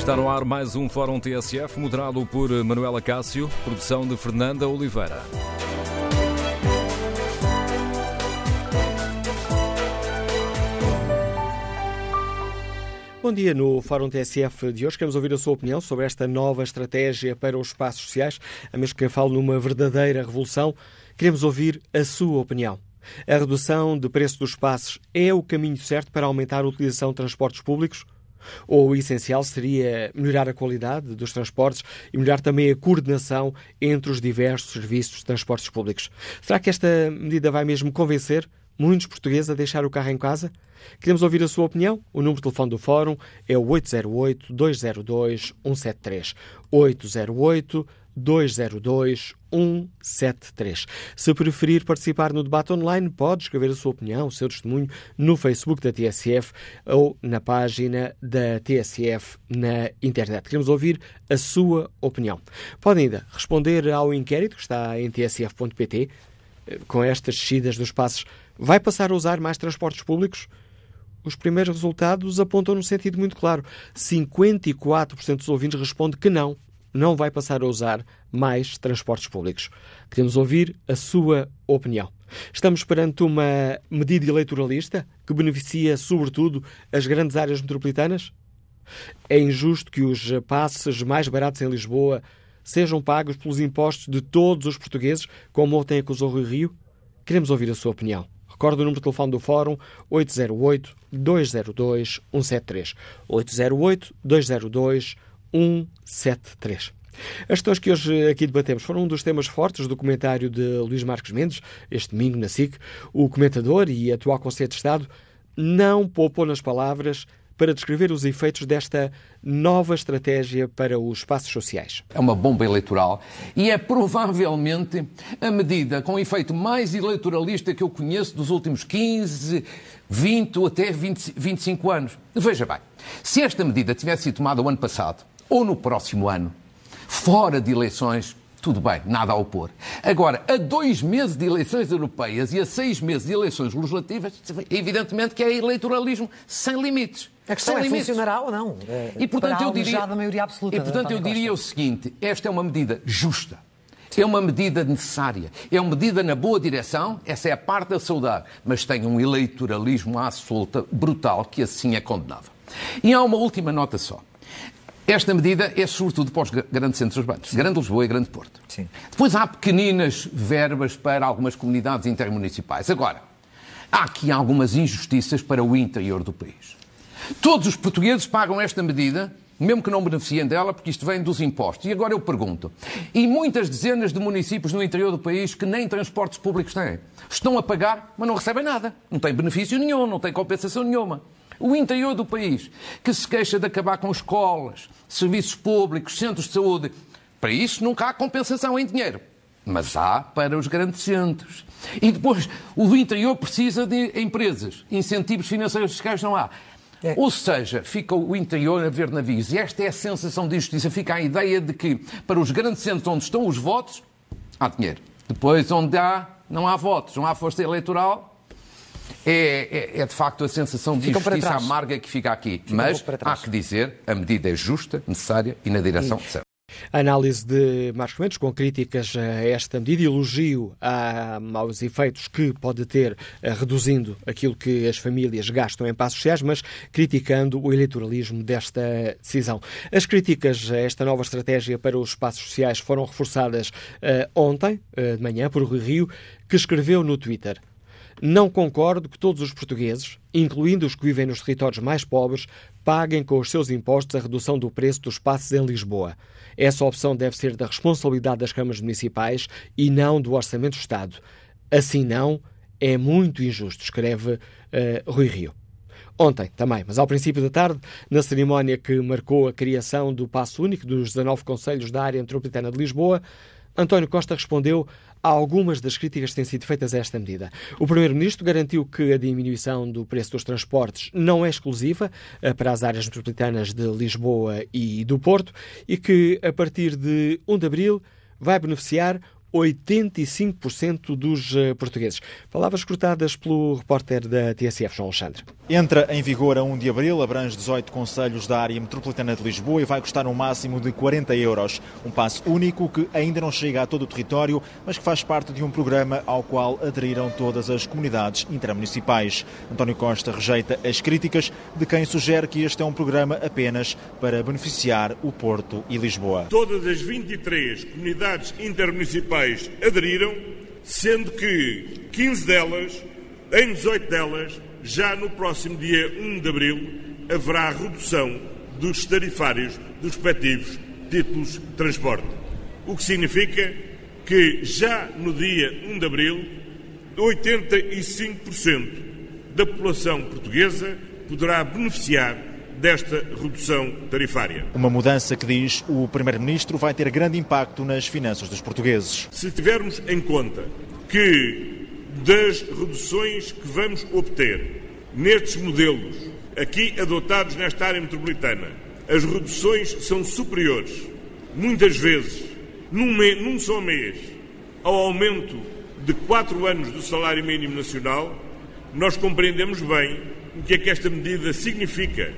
Está no ar mais um Fórum TSF, moderado por Manuela Cássio, produção de Fernanda Oliveira. Bom dia. No Fórum TSF de hoje queremos ouvir a sua opinião sobre esta nova estratégia para os espaços sociais. A mesmo que falo numa verdadeira revolução, queremos ouvir a sua opinião. A redução de preço dos espaços é o caminho certo para aumentar a utilização de transportes públicos? Ou o essencial seria melhorar a qualidade dos transportes e melhorar também a coordenação entre os diversos serviços de transportes públicos? Será que esta medida vai mesmo convencer muitos portugueses a deixar o carro em casa? Queremos ouvir a sua opinião? O número de telefone do Fórum é o 808-202-173. 808 202 173. Se preferir participar no debate online, pode escrever a sua opinião, o seu testemunho no Facebook da TSF ou na página da TSF na internet. Queremos ouvir a sua opinião. Pode ainda responder ao inquérito que está em tsf.pt. Com estas descidas dos passos, vai passar a usar mais transportes públicos? Os primeiros resultados apontam num sentido muito claro. 54% dos ouvintes respondem que não, não vai passar a usar mais transportes públicos. Queremos ouvir a sua opinião. Estamos perante uma medida eleitoralista que beneficia, sobretudo, as grandes áreas metropolitanas? É injusto que os passes mais baratos em Lisboa sejam pagos pelos impostos de todos os portugueses, como ontem acusou Rui Rio? Queremos ouvir a sua opinião. Recorde o número de telefone do Fórum 808-202-173. 808-202-173. As questões que hoje aqui debatemos foram um dos temas fortes do comentário de Luís Marcos Mendes, este domingo na SIC. O comentador e atual Conselheiro de Estado não poupou nas palavras para descrever os efeitos desta nova estratégia para os espaços sociais. É uma bomba eleitoral e é provavelmente a medida com efeito mais eleitoralista que eu conheço dos últimos 15, 20 ou até 20, 25 anos. Veja bem, se esta medida tivesse sido tomada o ano passado ou no próximo ano, fora de eleições, tudo bem, nada a opor. Agora, a dois meses de eleições europeias e a seis meses de eleições legislativas, evidentemente que é eleitoralismo sem limites. A questão sem é, limites. funcionará ou não? E portanto eu diria, a maioria absoluta e, portanto, eu diria o seguinte: esta é uma medida justa. É uma medida necessária, é uma medida na boa direção, essa é a parte a saudar, mas tem um eleitoralismo à solta brutal que assim é condenável. E há uma última nota só. Esta medida é sobretudo para os grandes centros urbanos, Grande Lisboa e Grande Porto. Sim. Depois há pequeninas verbas para algumas comunidades intermunicipais. Agora, há aqui algumas injustiças para o interior do país. Todos os portugueses pagam esta medida, mesmo que não beneficiem dela, porque isto vem dos impostos. E agora eu pergunto, e muitas dezenas de municípios no interior do país que nem transportes públicos têm, estão a pagar, mas não recebem nada. Não têm benefício nenhum, não têm compensação nenhuma. O interior do país, que se queixa de acabar com escolas, serviços públicos, centros de saúde, para isso nunca há compensação em dinheiro. Mas há para os grandes centros. E depois, o interior precisa de empresas, incentivos financeiros fiscais não há. É. Ou seja, fica o interior a ver navios. E esta é a sensação de injustiça. Fica a ideia de que, para os grandes centros onde estão os votos, há dinheiro. Depois, onde há, não há votos, não há força eleitoral, é, é- é de facto a sensação de Ficam injustiça amarga que fica aqui. Ficam Mas há que dizer, a medida é justa, necessária e na direção certa. A análise de Marcos Mendes, com críticas a esta medida, elogio a- aos efeitos que pode ter eh, reduzindo aquilo que as famílias gastam em passos sociais, mas criticando o eleitoralismo desta decisão. As críticas a esta nova estratégia para os espaços sociais foram reforçadas eh, ontem, eh, de manhã, por Rui Rio, que escreveu no Twitter. Não concordo que todos os portugueses, incluindo os que vivem nos territórios mais pobres, paguem com os seus impostos a redução do preço dos passos em Lisboa. Essa opção deve ser da responsabilidade das câmaras municipais e não do Orçamento do Estado. Assim não, é muito injusto, escreve eh, Rui Rio. Ontem também, mas ao princípio da tarde, na cerimónia que marcou a criação do Passo Único dos 19 Conselhos da área metropolitana de Lisboa, António Costa respondeu algumas das críticas que têm sido feitas a esta medida. O Primeiro-Ministro garantiu que a diminuição do preço dos transportes não é exclusiva eh, para as áreas metropolitanas de Lisboa e do Porto e que, a partir de 1 de abril, vai beneficiar 85% dos uh, portugueses. Palavras cortadas pelo repórter da TSF, João Alexandre. Entra em vigor a 1 de abril, abrange 18 conselhos da área metropolitana de Lisboa e vai custar um máximo de 40 euros. Um passo único que ainda não chega a todo o território, mas que faz parte de um programa ao qual aderiram todas as comunidades intermunicipais. António Costa rejeita as críticas de quem sugere que este é um programa apenas para beneficiar o Porto e Lisboa. Todas as 23 comunidades intermunicipais aderiram, sendo que 15 delas, em 18 delas, já no próximo dia 1 de abril, haverá redução dos tarifários dos respectivos títulos de transporte. O que significa que já no dia 1 de abril, 85% da população portuguesa poderá beneficiar desta redução tarifária. Uma mudança que, diz o Primeiro-Ministro, vai ter grande impacto nas finanças dos portugueses. Se tivermos em conta que das reduções que vamos obter nestes modelos aqui adotados nesta área metropolitana, as reduções são superiores, muitas vezes, num, mês, num só mês, ao aumento de quatro anos do salário mínimo nacional, nós compreendemos bem o que é que esta medida significa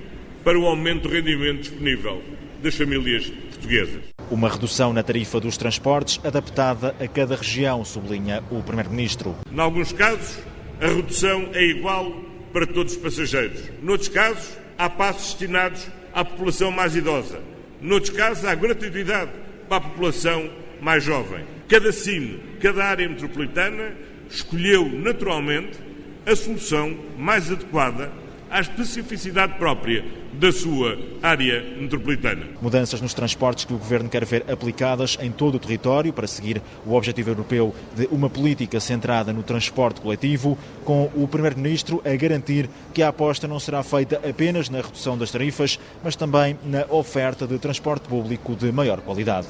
para o aumento do rendimento disponível das famílias portuguesas. Uma redução na tarifa dos transportes adaptada a cada região, sublinha o Primeiro-Ministro. Em alguns casos, a redução é igual para todos os passageiros. Noutros casos, há passos destinados à população mais idosa. Noutros casos, há gratuidade para a população mais jovem. Cada cine, cada área metropolitana escolheu naturalmente a solução mais adequada à especificidade própria da sua área metropolitana. Mudanças nos transportes que o Governo quer ver aplicadas em todo o território para seguir o objetivo europeu de uma política centrada no transporte coletivo, com o Primeiro-Ministro a garantir que a aposta não será feita apenas na redução das tarifas, mas também na oferta de transporte público de maior qualidade.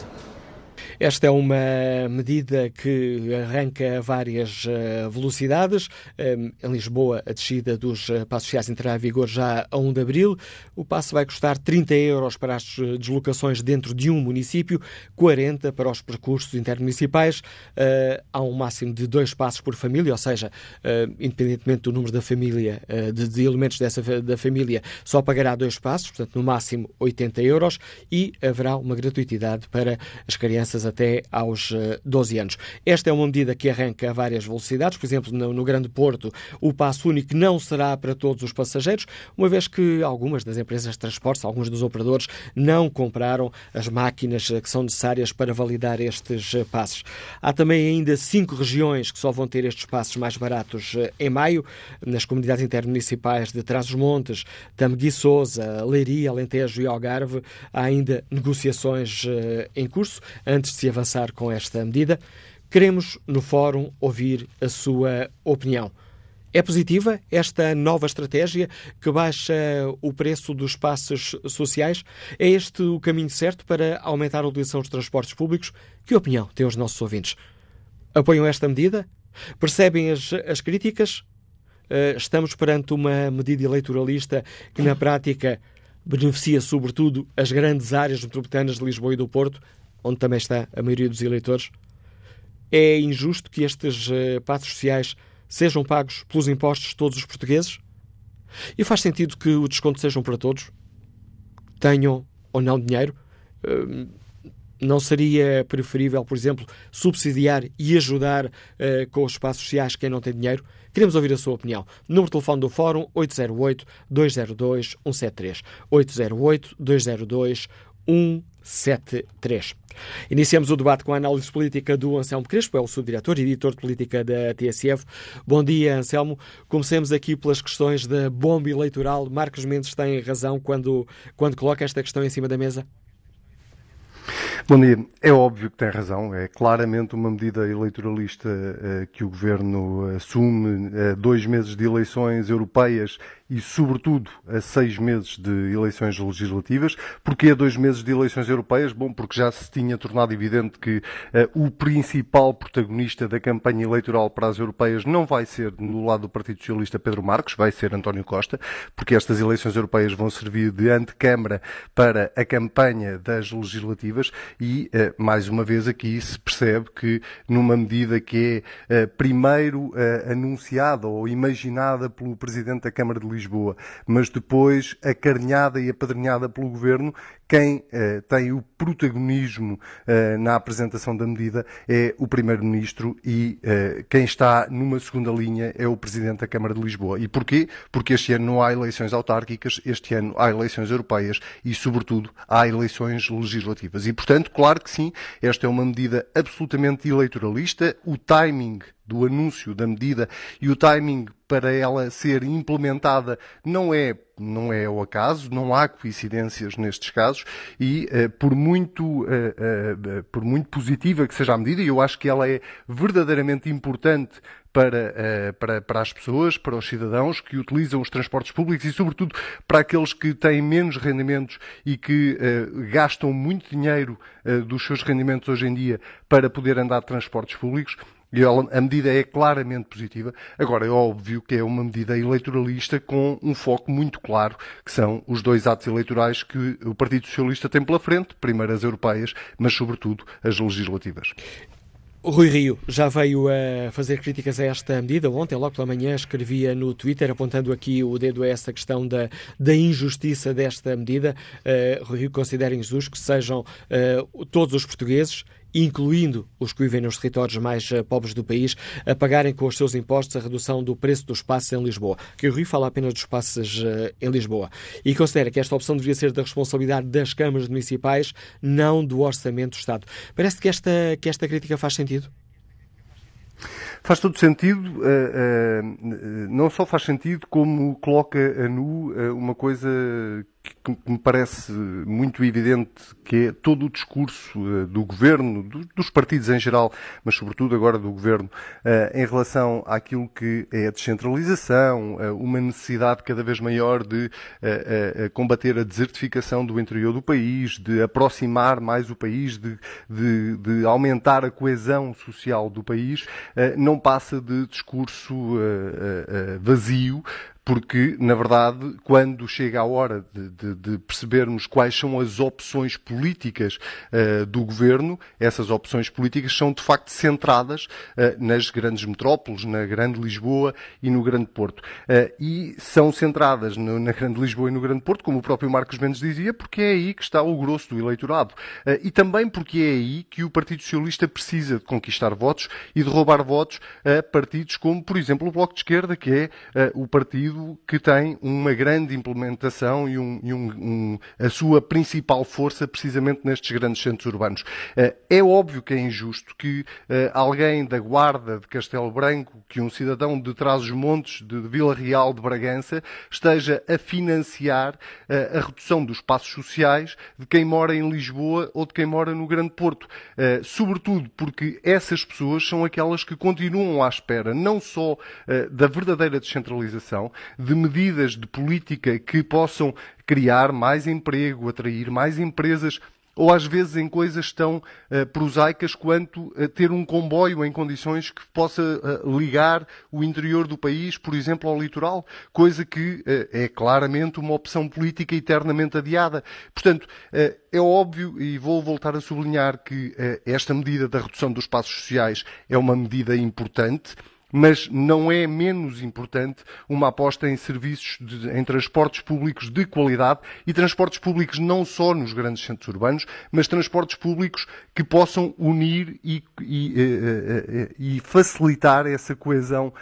Esta é uma medida que arranca várias eh, velocidades. Em Lisboa, a descida dos eh, passos sociais entrará em vigor já a 1 de abril. O passo vai custar 30 euros para as eh, deslocações dentro de um município, 40 para os percursos intermunicipais. Há um máximo de dois passos por família, ou seja, independentemente do número da família, de elementos dessa da família, só pagará dois passos, portanto, no máximo 80 euros, e haverá uma gratuitidade para as crianças crianças até aos 12 eh, anos. Esta é uma medida que arranca a várias velocidades. Por exemplo, no, Grande Porto, o passo único não será para todos os passageiros, uma vez que algumas das empresas de transportes, alguns dos operadores, não compraram as máquinas eh, que são necessárias para validar estes eh, passos. Há também ainda cinco regiões que só vão ter estes passos mais baratos em maio, nas comunidades intermunicipais de Trás-os-Montes, Tamegui Souza, Leiria, Alentejo e Algarve. Há ainda negociações em curso antes de se avançar com esta medida. Queremos, no Fórum, ouvir a sua opinião. É positiva esta nova estratégia que baixa o preço dos passos sociais? É este o caminho certo para aumentar a utilização dos transportes públicos? Que opinião têm os nossos ouvintes? Apoiam esta medida? Percebem as, as críticas? Uh, estamos perante uma medida eleitoralista que, na prática, beneficia sobretudo as grandes áreas metropolitanas de Lisboa e do Porto, onde também está a maioria dos eleitores, é injusto que estes uh, passos sociais sejam pagos pelos impostos de todos os portugueses? E faz sentido que o desconto sejam para todos? Tenham ou não dinheiro? Uh, não seria preferível, por exemplo, subsidiar e ajudar uh, com os espaços sociais quem não tem dinheiro? Queremos ouvir a sua opinião. Número de telefone do Fórum 808-202-173. 808-202-173. 173. Iniciamos o debate com a análise política do Anselmo Crespo, é o subdiretor e editor de política da TSF. Bom dia, Anselmo. Comecemos aqui pelas questões da bomba eleitoral. Marcos Mendes tem razão quando, quando coloca esta questão em cima da mesa? Bom dia. É óbvio que tem razão. É claramente uma medida eleitoralista uh, que o governo assume uh, dois meses de eleições europeias e, sobretudo, a seis meses de eleições legislativas. Porquê a dois meses de eleições europeias? Bom, porque já se tinha tornado evidente que uh, o principal protagonista da campanha eleitoral para as europeias não vai ser do lado do Partido Socialista Pedro Marques, vai ser António Costa, porque estas eleições europeias vão servir de antecâmara para a campanha das legislativas e, mais uma vez, aqui se percebe que, numa medida que é primeiro anunciada ou imaginada pelo Presidente da Câmara de Lisboa, mas depois acarinhada e apadrinhada pelo Governo, quem eh, tem o protagonismo eh, na apresentação da medida é o Primeiro-Ministro e eh, quem está numa segunda linha é o Presidente da Câmara de Lisboa. E porquê? Porque este ano não há eleições autárquicas, este ano há eleições europeias e, sobretudo, há eleições legislativas. E, portanto, claro que sim, esta é uma medida absolutamente eleitoralista. O timing do anúncio da medida e o timing para ela ser implementada não é não é o acaso, não há coincidências nestes casos e uh, por muito uh, uh, por muito positiva que seja a medida, e eu acho que ela é verdadeiramente importante para, para, para as pessoas, para os cidadãos que utilizam os transportes públicos e, sobretudo, para aqueles que têm menos rendimentos e que gastam muito dinheiro dos seus rendimentos hoje em dia para poder andar de transportes públicos. E a medida é claramente positiva. Agora, é óbvio que é uma medida eleitoralista com um foco muito claro, que são os dois atos eleitorais que o Partido Socialista tem pela frente, primeiro as europeias, mas sobretudo as legislativas. Rui Rio já veio a fazer críticas a esta medida. Ontem, logo pela manhã, escrevia no Twitter, apontando aqui o dedo a essa questão da, da injustiça desta medida. Uh, Rui Rio considera injusto que sejam uh, todos os portugueses incluindo os que vivem nos territórios mais eh, pobres do país, a pagarem com os seus impostos a redução do preço dos passos em Lisboa. Que o Rio fala apenas dos passos eh, em Lisboa. E considera que esta opção devia ser da responsabilidade das câmaras municipais, não do orçamento do Estado. Parece que esta, que esta crítica faz sentido? Faz todo sentido, não só faz sentido, como coloca a nu uma coisa que me parece muito evidente que é todo o discurso uh, do governo, do, dos partidos em geral, mas sobretudo agora do governo, uh, em relação àquilo que é a descentralização, uh, uma necessidade cada vez maior de combater a desertificação do interior do país, de aproximar mais o país, de, de, de aumentar a coesão social do país, não passa de discurso vazio, porque, na verdade, quando chega a hora de, de, de percebermos quais são as opções políticas uh, do governo, essas opções políticas são de facto centradas uh, nas grandes metrópoles, na Grande Lisboa e no Grande Porto. Uh, e são centradas no, na Grande Lisboa e no Grande Porto, como o próprio Marcos Mendes dizia, porque é aí que está o grosso do eleitorado. e também porque é aí que o Partido Socialista precisa de conquistar votos e de roubar votos a partidos como, por exemplo, o Bloco de Esquerda, que é o partido partido que tem uma grande implementação e, um, e um, um, a sua principal força precisamente nestes grandes centros urbanos. Eh, é óbvio que é injusto que eh, alguém da Guarda de Castelo Branco, que um cidadão de Trás-os-Montes, de Vila Real de Bragança, esteja a financiar eh, a redução dos passos sociais de quem mora em Lisboa ou de quem mora no Grande Porto. Sobretudo porque essas pessoas são aquelas que continuam à espera não só da verdadeira descentralização, de medidas de política que possam criar mais emprego, atrair mais empresas ou às vezes em coisas tão uh, prosaicas quanto uh, ter um comboio em condições que possa uh, ligar o interior do país, por exemplo, ao litoral, coisa que é claramente uma opção política eternamente adiada. Portanto, é óbvio, e vou voltar a sublinhar, que esta medida da redução dos passos sociais é uma medida importante mas não é menos importante uma aposta em serviços, de, em transportes públicos de qualidade e transportes públicos não só nos grandes centros urbanos, mas transportes públicos que possam unir e, e, eh, eh, eh, e facilitar essa coesão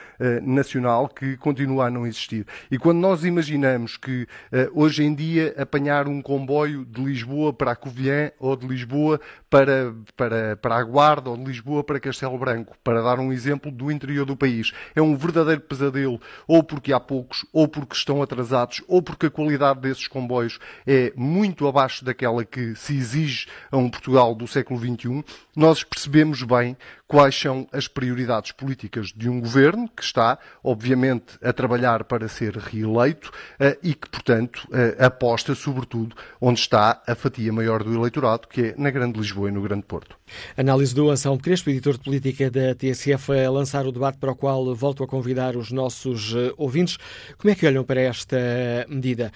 nacional que continua a não existir. E quando nós imaginamos que hoje em dia apanhar um comboio de Lisboa para a Covilhã ou de Lisboa para, para, para a Guarda ou de Lisboa para Castelo Branco, para dar um exemplo do interior do país. É um verdadeiro pesadelo, ou porque há poucos, ou porque estão atrasados, ou porque a qualidade desses comboios é muito abaixo daquela que se exige a um Portugal do século XXI. Nós percebemos bem quais são as prioridades políticas de um governo que está, obviamente, a trabalhar para ser reeleito eh, e que, portanto, eh, aposta sobretudo onde está a fatia maior do eleitorado, que é na Grande Lisboa e no Grande Porto. Análise do Anselmo Crespo, editor de política da TSF, a lançar o debate para o qual volto a convidar os nossos eh, ouvintes. Como é que olham para esta medida?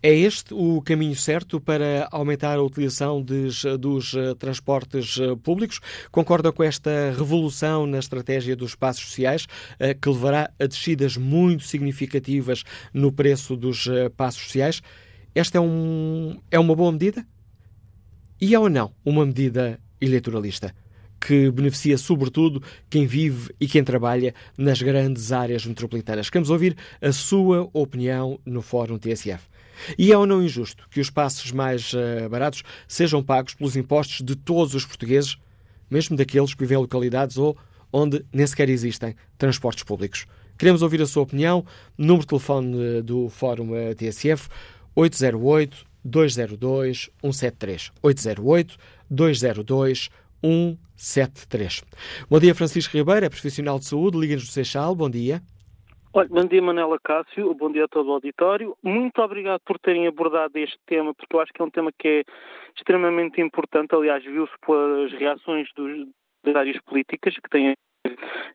É este o caminho certo para aumentar a utilização dos, uh, transportes uh, públicos? Concorda com esta revolução na estratégia dos espaços sociais, uh, que levará a descidas muito significativas no preço dos passos sociais? Esta é, um, é uma boa medida? E é ou não uma medida eleitoralista? que beneficia sobretudo quem vive e quem trabalha nas grandes áreas metropolitanas. Queremos ouvir a sua opinião no Fórum TSF. E é ou não injusto que os passos mais uh, baratos sejam pagos pelos impostos de todos os portugueses, mesmo daqueles que vivem em localidades ou onde nem sequer existem transportes públicos? Queremos ouvir a sua opinião. Número de telefone eh, do Fórum TSF 808 202 173. 808 202 173. Bom dia, Francisco Ribeiro, é profissional de saúde, Liga-nos do Seixal. Bom dia. Olha, bom dia, Manela Cássio, bom dia a todo o auditório. Muito obrigado por terem abordado este tema, porque eu acho que é um tema que é extremamente importante. Aliás, viu-se pelas reações dos, das áreas políticas que têm.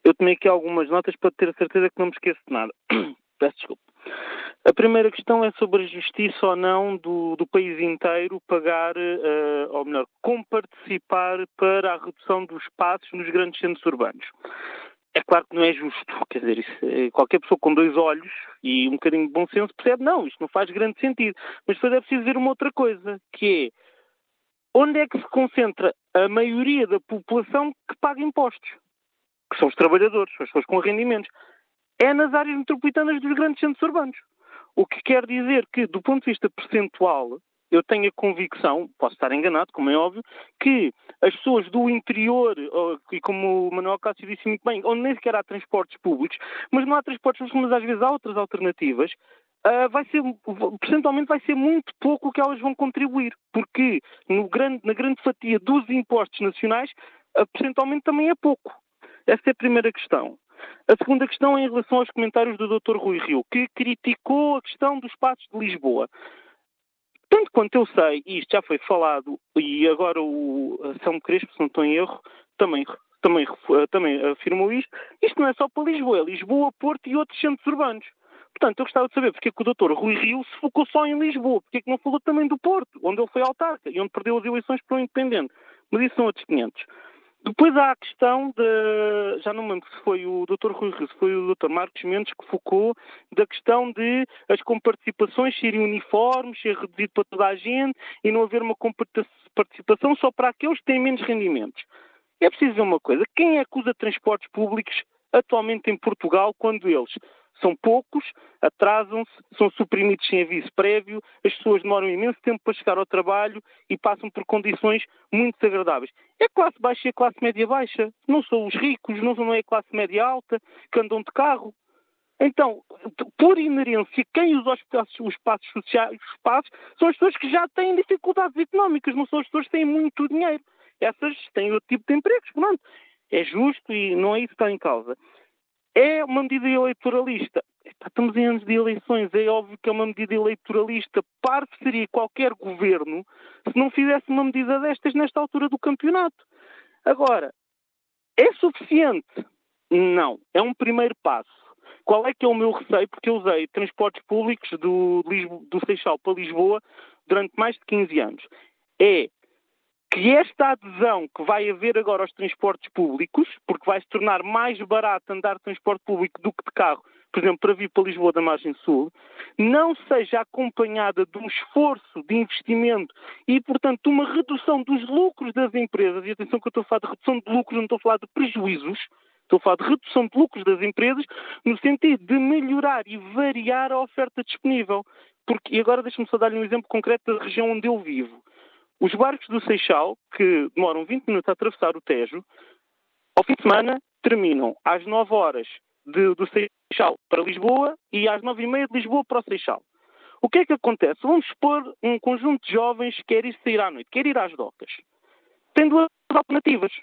Eu tomei aqui algumas notas para ter a certeza que não me esqueço de nada. Peço desculpa. A primeira questão é sobre a justiça ou não do, do país inteiro pagar, uh, ou melhor, comparticipar para a redução dos espaços nos grandes centros urbanos. É claro que não é justo, quer dizer, eh, qualquer pessoa com dois olhos e um bocadinho de bom senso percebe, não, isto não faz grande sentido. Mas depois é preciso ver uma outra coisa, que é onde é que se concentra a maioria da população que paga impostos? Que são os trabalhadores, as pessoas com rendimentos. É nas áreas metropolitanas dos grandes centros urbanos. O que quer dizer que, do ponto de vista percentual, eu tenho a convicção, posso estar enganado, como é óbvio, que as pessoas do interior, e como o Manuel Cássio disse muito bem, onde nem sequer há transportes públicos, mas não há transportes públicos, mas às vezes há outras alternativas, Uh, vai ser, percentualmente vai ser muito pouco o que elas vão contribuir, porque grande, na grande fatia dos impostos nacionais, uh, percentualmente também é pouco. Essa é a primeira questão. A segunda questão é em relação aos comentários do Dr. Rui Rio, que criticou a questão dos passos de Lisboa. Tanto quanto eu sei, e isto já foi falado, e agora o São Crespo, se não estou em erro, também, também, também afirmou isto, isto não é só para Lisboa, é Lisboa, Porto e outros centros urbanos. Portanto, eu gostava de saber porque é que o doutor Rui Rio se focou só em Lisboa, porque é que não falou também do Porto, onde ele foi autarca e onde perdeu as eleições para o independente. Mas isso são outros 500. Depois há a questão de, já não me lembro se foi o Dr. Rui Rio, se foi o Dr. Marcos Mendes que focou da questão de as comparticipações serem uniformes, ser reduzido para toda a gente e não haver uma participação só para aqueles que têm menos rendimentos. É preciso ver uma coisa, quem é que usa transportes públicos atualmente em Portugal quando eles são poucos, atrasam-se, são suprimidos sem aviso prévio, as pessoas demoram imenso tempo para chegar ao trabalho e passam por condições muito desagradáveis. É classe baixa e a classe média baixa. Não são os ricos, não, é a classe média alta que andam de carro. Então, por inerência, quem usa os espaços, os espaços sociais os espaços, são as pessoas que já têm dificuldades económicas, não são as pessoas que têm muito dinheiro. Essas têm outro tipo de empregos, pronto. É justo e não é isso que está em causa. É uma medida eleitoralista. Estamos em anos de eleições, é óbvio que é uma medida eleitoralista. Parvo seria qualquer governo se não fizesse uma medida destas nesta altura do campeonato. Agora, é suficiente? Não. É um primeiro passo. Qual é que é o meu receio? Porque eu usei transportes públicos do, do Seixal para Lisboa durante mais de 15 anos. É que esta adesão que vai haver agora aos transportes públicos, porque vai se tornar mais barato andar de transporte público do que de carro, por exemplo, para vir para Lisboa da margem sul, não seja acompanhada de um esforço de investimento e, portanto, uma redução dos lucros das empresas, e atenção que eu estou a falar de redução de lucros, não estou a falar de prejuízos, estou a falar de redução de lucros das empresas, no sentido de melhorar e variar a oferta disponível. Porque, e agora deixa-me só dar-lhe um exemplo concreto da região onde eu vivo. Os barcos do Seixal, que demoram 20 minutos a atravessar o Tejo, ao fim de semana terminam às 9 horas de, do Seixal para Lisboa e às 9 e meia de Lisboa para o Seixal. O que é que acontece? Vamos supor um conjunto de jovens que quer ir sair à noite, quer ir às docas. Tem duas alternativas.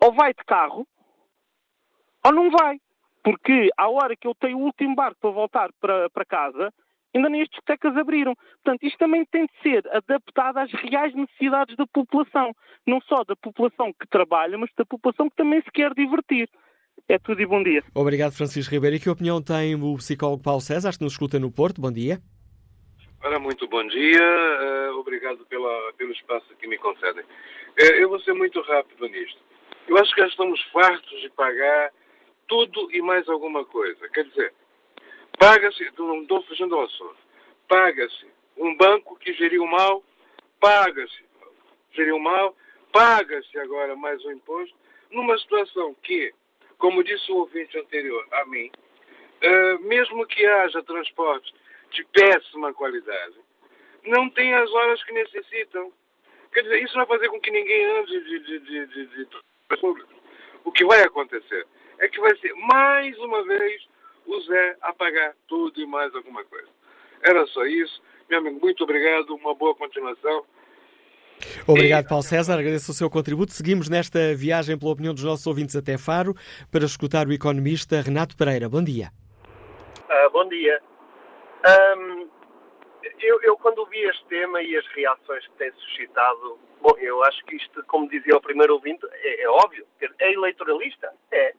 Ou vai de carro, ou não vai. Porque à hora que eu tenho o último barco para voltar para, para casa, ainda nem as discotecas abriram. Portanto, isto também tem de ser adaptado às reais necessidades da população. Não só da população que trabalha, mas da população que também se quer divertir. É tudo e bom dia. Obrigado, Francisco Ribeiro. E que opinião tem o psicólogo Paulo César, que nos escuta no Porto? Bom dia. Ora, muito bom dia. Uh, obrigado pela, pelo espaço que me concedem. Uh, eu vou ser muito rápido nisto. Eu acho que já estamos fartos de pagar tudo e mais alguma coisa. Quer dizer, paga-se, não estou fugindo ao assunto, paga-se um banco que geriu mal, paga-se, geriu mal, paga-se agora mais um imposto, numa situação que, como disse o ouvinte anterior a mim, uh, mesmo que haja transportes de péssima qualidade, não tem as horas que necessitam. Quer dizer, isso vai fazer com que ninguém ande de, de, de, de, de. O que vai acontecer é que vai ser mais uma vez o Zé a pagar tudo e mais alguma coisa. Era só isso. Meu amigo, muito obrigado, uma boa continuação. Obrigado, Paulo César. Agradeço o seu contributo. Seguimos nesta viagem pela opinião dos nossos ouvintes até Faro para escutar o economista Renato Pereira. Bom dia. Uh, bom dia. Um, eu, eu, quando vi este tema e as reações que tem suscitado, bom, eu acho que isto, como dizia o primeiro ouvinte, é, é óbvio. É eleitoralista? É.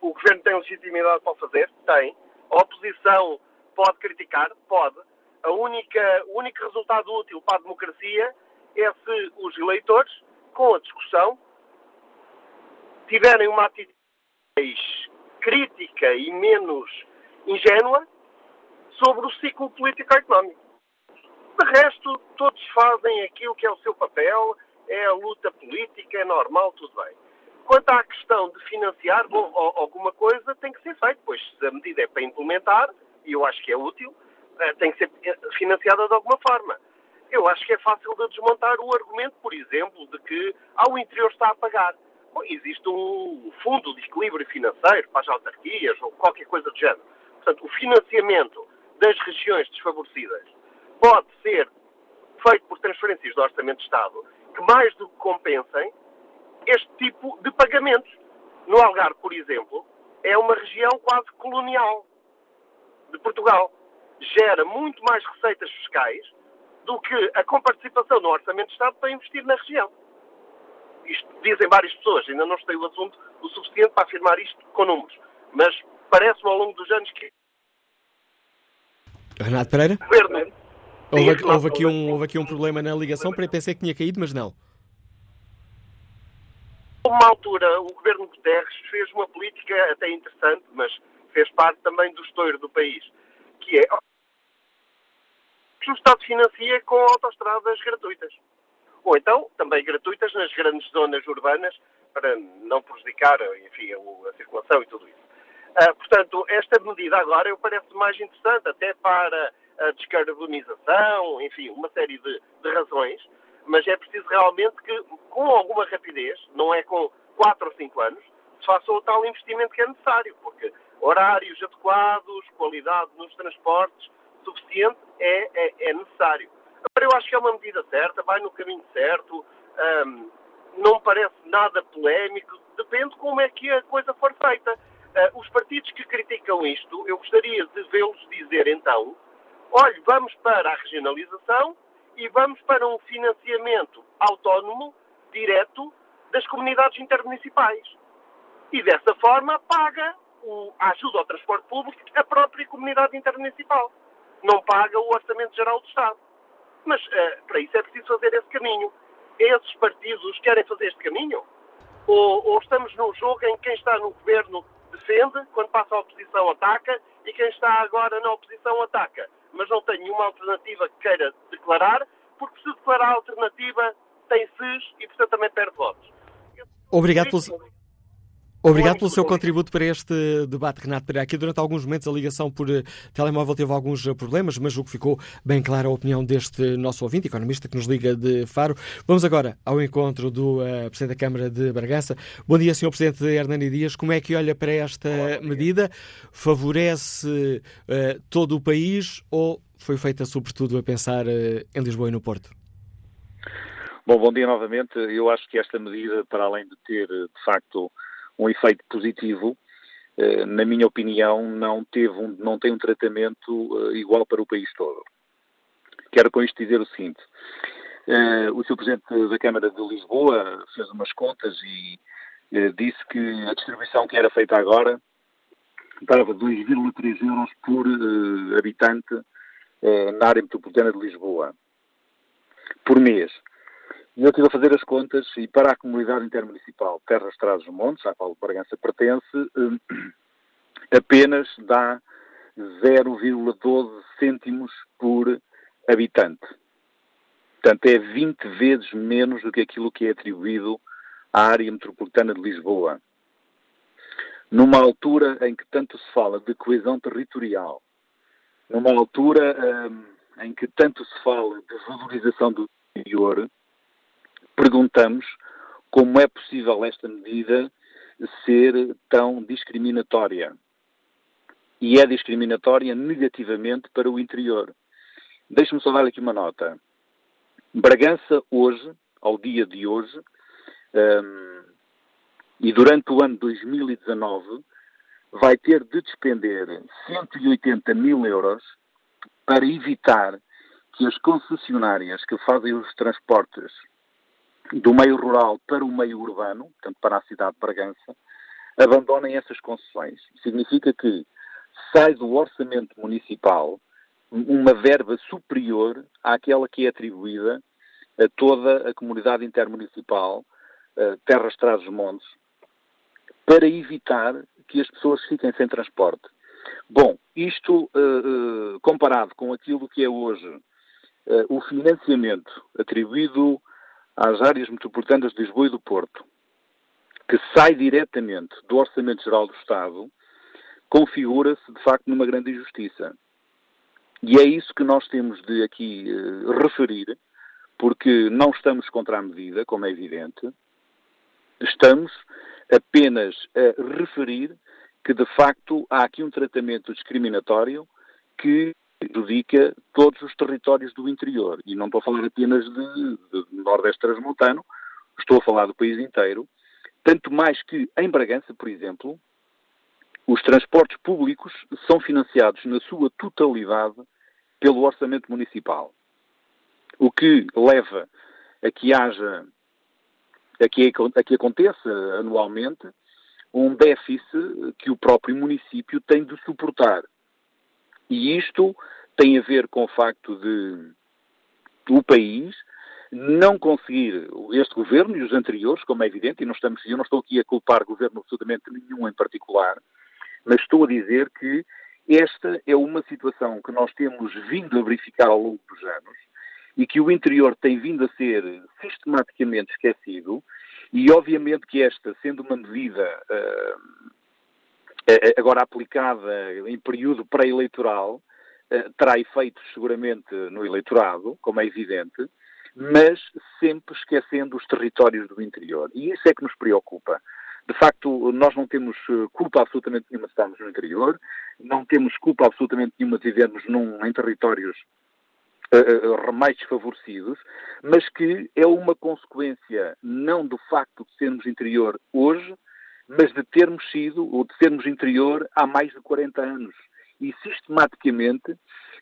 O governo tem legitimidade para fazer? Tem. A oposição pode criticar? Pode. A única, o único resultado útil para a democracia é se os eleitores, com a discussão, tiverem uma atitude mais crítica e menos ingênua sobre o ciclo político-económico. De resto, todos fazem aquilo que é o seu papel, é a luta política, é normal, tudo bem. Quanto à questão de financiar, bom, alguma coisa tem que ser feito, pois se a medida é para implementar, e eu acho que é útil, eh, tem que ser financiada de alguma forma. Eu acho que é fácil de desmontar o argumento, por exemplo, de que ao interior está a pagar. Bom, existe um fundo de equilíbrio financeiro para as autarquias ou qualquer coisa do género. Portanto, o financiamento das regiões desfavorecidas pode ser feito por transferências do Orçamento de Estado que mais do que compensem este tipo de pagamentos. No Algarve, por exemplo, é uma região quase colonial de Portugal. Gera muito mais receitas fiscais do que a comparticipação no Orçamento de Estado para investir na região. Isto dizem várias pessoas, ainda não estudei o assunto o suficiente para afirmar isto com números, mas parece-me ao longo dos anos que. Renato Pereira? Governo. Houve, houve, aqui um, houve aqui um problema na ligação, pensei que tinha caído, mas não. Uma altura, o governo Guterres fez uma política até interessante, mas fez parte também do estouro do país, que é que o Estado financia com autoestradas gratuitas. Ou então, também gratuitas nas grandes zonas urbanas, para não prejudicar, enfim, a, circulação e tudo isso. Uh, portanto, esta medida agora eu parece mais interessante, até para a descarbonização, enfim, uma série de, de razões, mas é preciso realmente que, com alguma rapidez, não é com 4 ou 5 anos, se faça o tal investimento que é necessário, porque horários adequados, qualidade nos transportes suficiente é, é, é necessário. Agora, eu acho que é uma medida certa, vai no caminho certo, um, não parece nada polémico, depende como é que a coisa for feita. Uh, os partidos que criticam isto, eu gostaria de vê-los dizer então, olhe, vamos para a regionalização e vamos para um financiamento autónomo, direto, das comunidades intermunicipais. E dessa forma paga o, a ajuda ao transporte público a própria comunidade intermunicipal. Não paga o Orçamento Geral do Estado. Mas uh, para isso é preciso fazer esse caminho. Esses partidos querem fazer este caminho? Ou, ou estamos num jogo em que quem está no governo defende, quando passa a oposição ataca, e quem está agora na oposição ataca? mas não tem nenhuma alternativa que queira declarar, porque se declarar a alternativa tem SIS e, portanto, também perde votos. Obrigado pelo, Obrigado pelo seu contributo para este debate, Renato Pereira. Aqui durante alguns momentos a ligação por uh, telemóvel teve alguns uh, problemas, mas o que ficou bem clara a opinião deste nosso ouvinte, economista que nos liga de Faro. Vamos agora ao encontro do uh, Presidente da Câmara de Bragança. Bom dia, Sr. Presidente Hernani Dias. Como é que olha para esta Olá, medida? Favorece todo o país ou foi feita sobretudo a pensar em Lisboa e no Porto? Bom, bom dia novamente. Eu acho que esta medida, para além de ter, de facto, um efeito positivo, eh, na minha opinião, não, teve um, não tem um tratamento eh, igual para o país todo. Quero com isto dizer o seguinte. Eh, o Sr. Presidente da Câmara de Lisboa fez umas contas e disse que a distribuição que era feita agora dava 2,3 euros por habitante na área metropolitana de Lisboa por mês. E eu estive a fazer as contas e para a comunidade intermunicipal Terras Trazes Montes, à qual Bragança pertence, apenas dá 0,12 cêntimos por habitante. Portanto, é 20 vezes menos do que aquilo que é atribuído à área metropolitana de Lisboa. Numa altura em que tanto se fala de coesão territorial, numa altura hum, em que tanto se fala de valorização do interior, perguntamos como é possível esta medida ser tão discriminatória. E é discriminatória negativamente para o interior. Deixe-me só dar aqui uma nota. Bragança, hoje, ao dia de hoje, um, e durante o ano 2019, vai ter de despender 180 mil euros para evitar que as concessionárias que fazem os transportes do meio rural para o meio urbano, portanto para a cidade de Bragança, abandonem essas concessões. Significa que sai do orçamento municipal uma verba superior àquela que é atribuída a toda a comunidade intermunicipal Terras Trazes Montes para evitar que as pessoas fiquem sem transporte. Bom, isto uh, uh, comparado com aquilo que é hoje o financiamento atribuído às áreas metropolitanas de Lisboa e do Porto, que sai diretamente do Orçamento Geral do Estado, configura-se de facto numa grande injustiça. E é isso que nós temos de aqui referir, porque não estamos contra a medida, como é evidente, estamos apenas a referir que, de facto, há aqui um tratamento discriminatório que prejudica todos os territórios do interior. E não estou a falar apenas de, de Nordeste Transmontano, estou a falar do país inteiro. Tanto mais que, em Bragança, por exemplo, os transportes públicos são financiados na sua totalidade pelo orçamento municipal. O que leva a que haja a que, a que aconteça anualmente um déficit que o próprio município tem de suportar. E isto tem a ver com o facto de o país não conseguir, este governo e os anteriores, como é evidente, e não estamos, eu não estou aqui a culpar governo absolutamente nenhum em particular, mas estou a dizer que esta é uma situação que nós temos vindo a verificar ao longo dos anos e que o interior tem vindo a ser sistematicamente esquecido e obviamente que esta, sendo uma medida uh, agora aplicada em período pré-eleitoral, uh, terá efeitos seguramente no eleitorado, como é evidente, mas sempre esquecendo os territórios do interior. E isso é que nos preocupa. De facto, nós não temos culpa absolutamente nenhuma de estarmos no interior, não temos culpa absolutamente nenhuma de vivermos num, em territórios uh, mais desfavorecidos, mas que é uma consequência não do facto de sermos interior hoje, mas de termos sido, ou de sermos interior há mais de 40 anos. E sistematicamente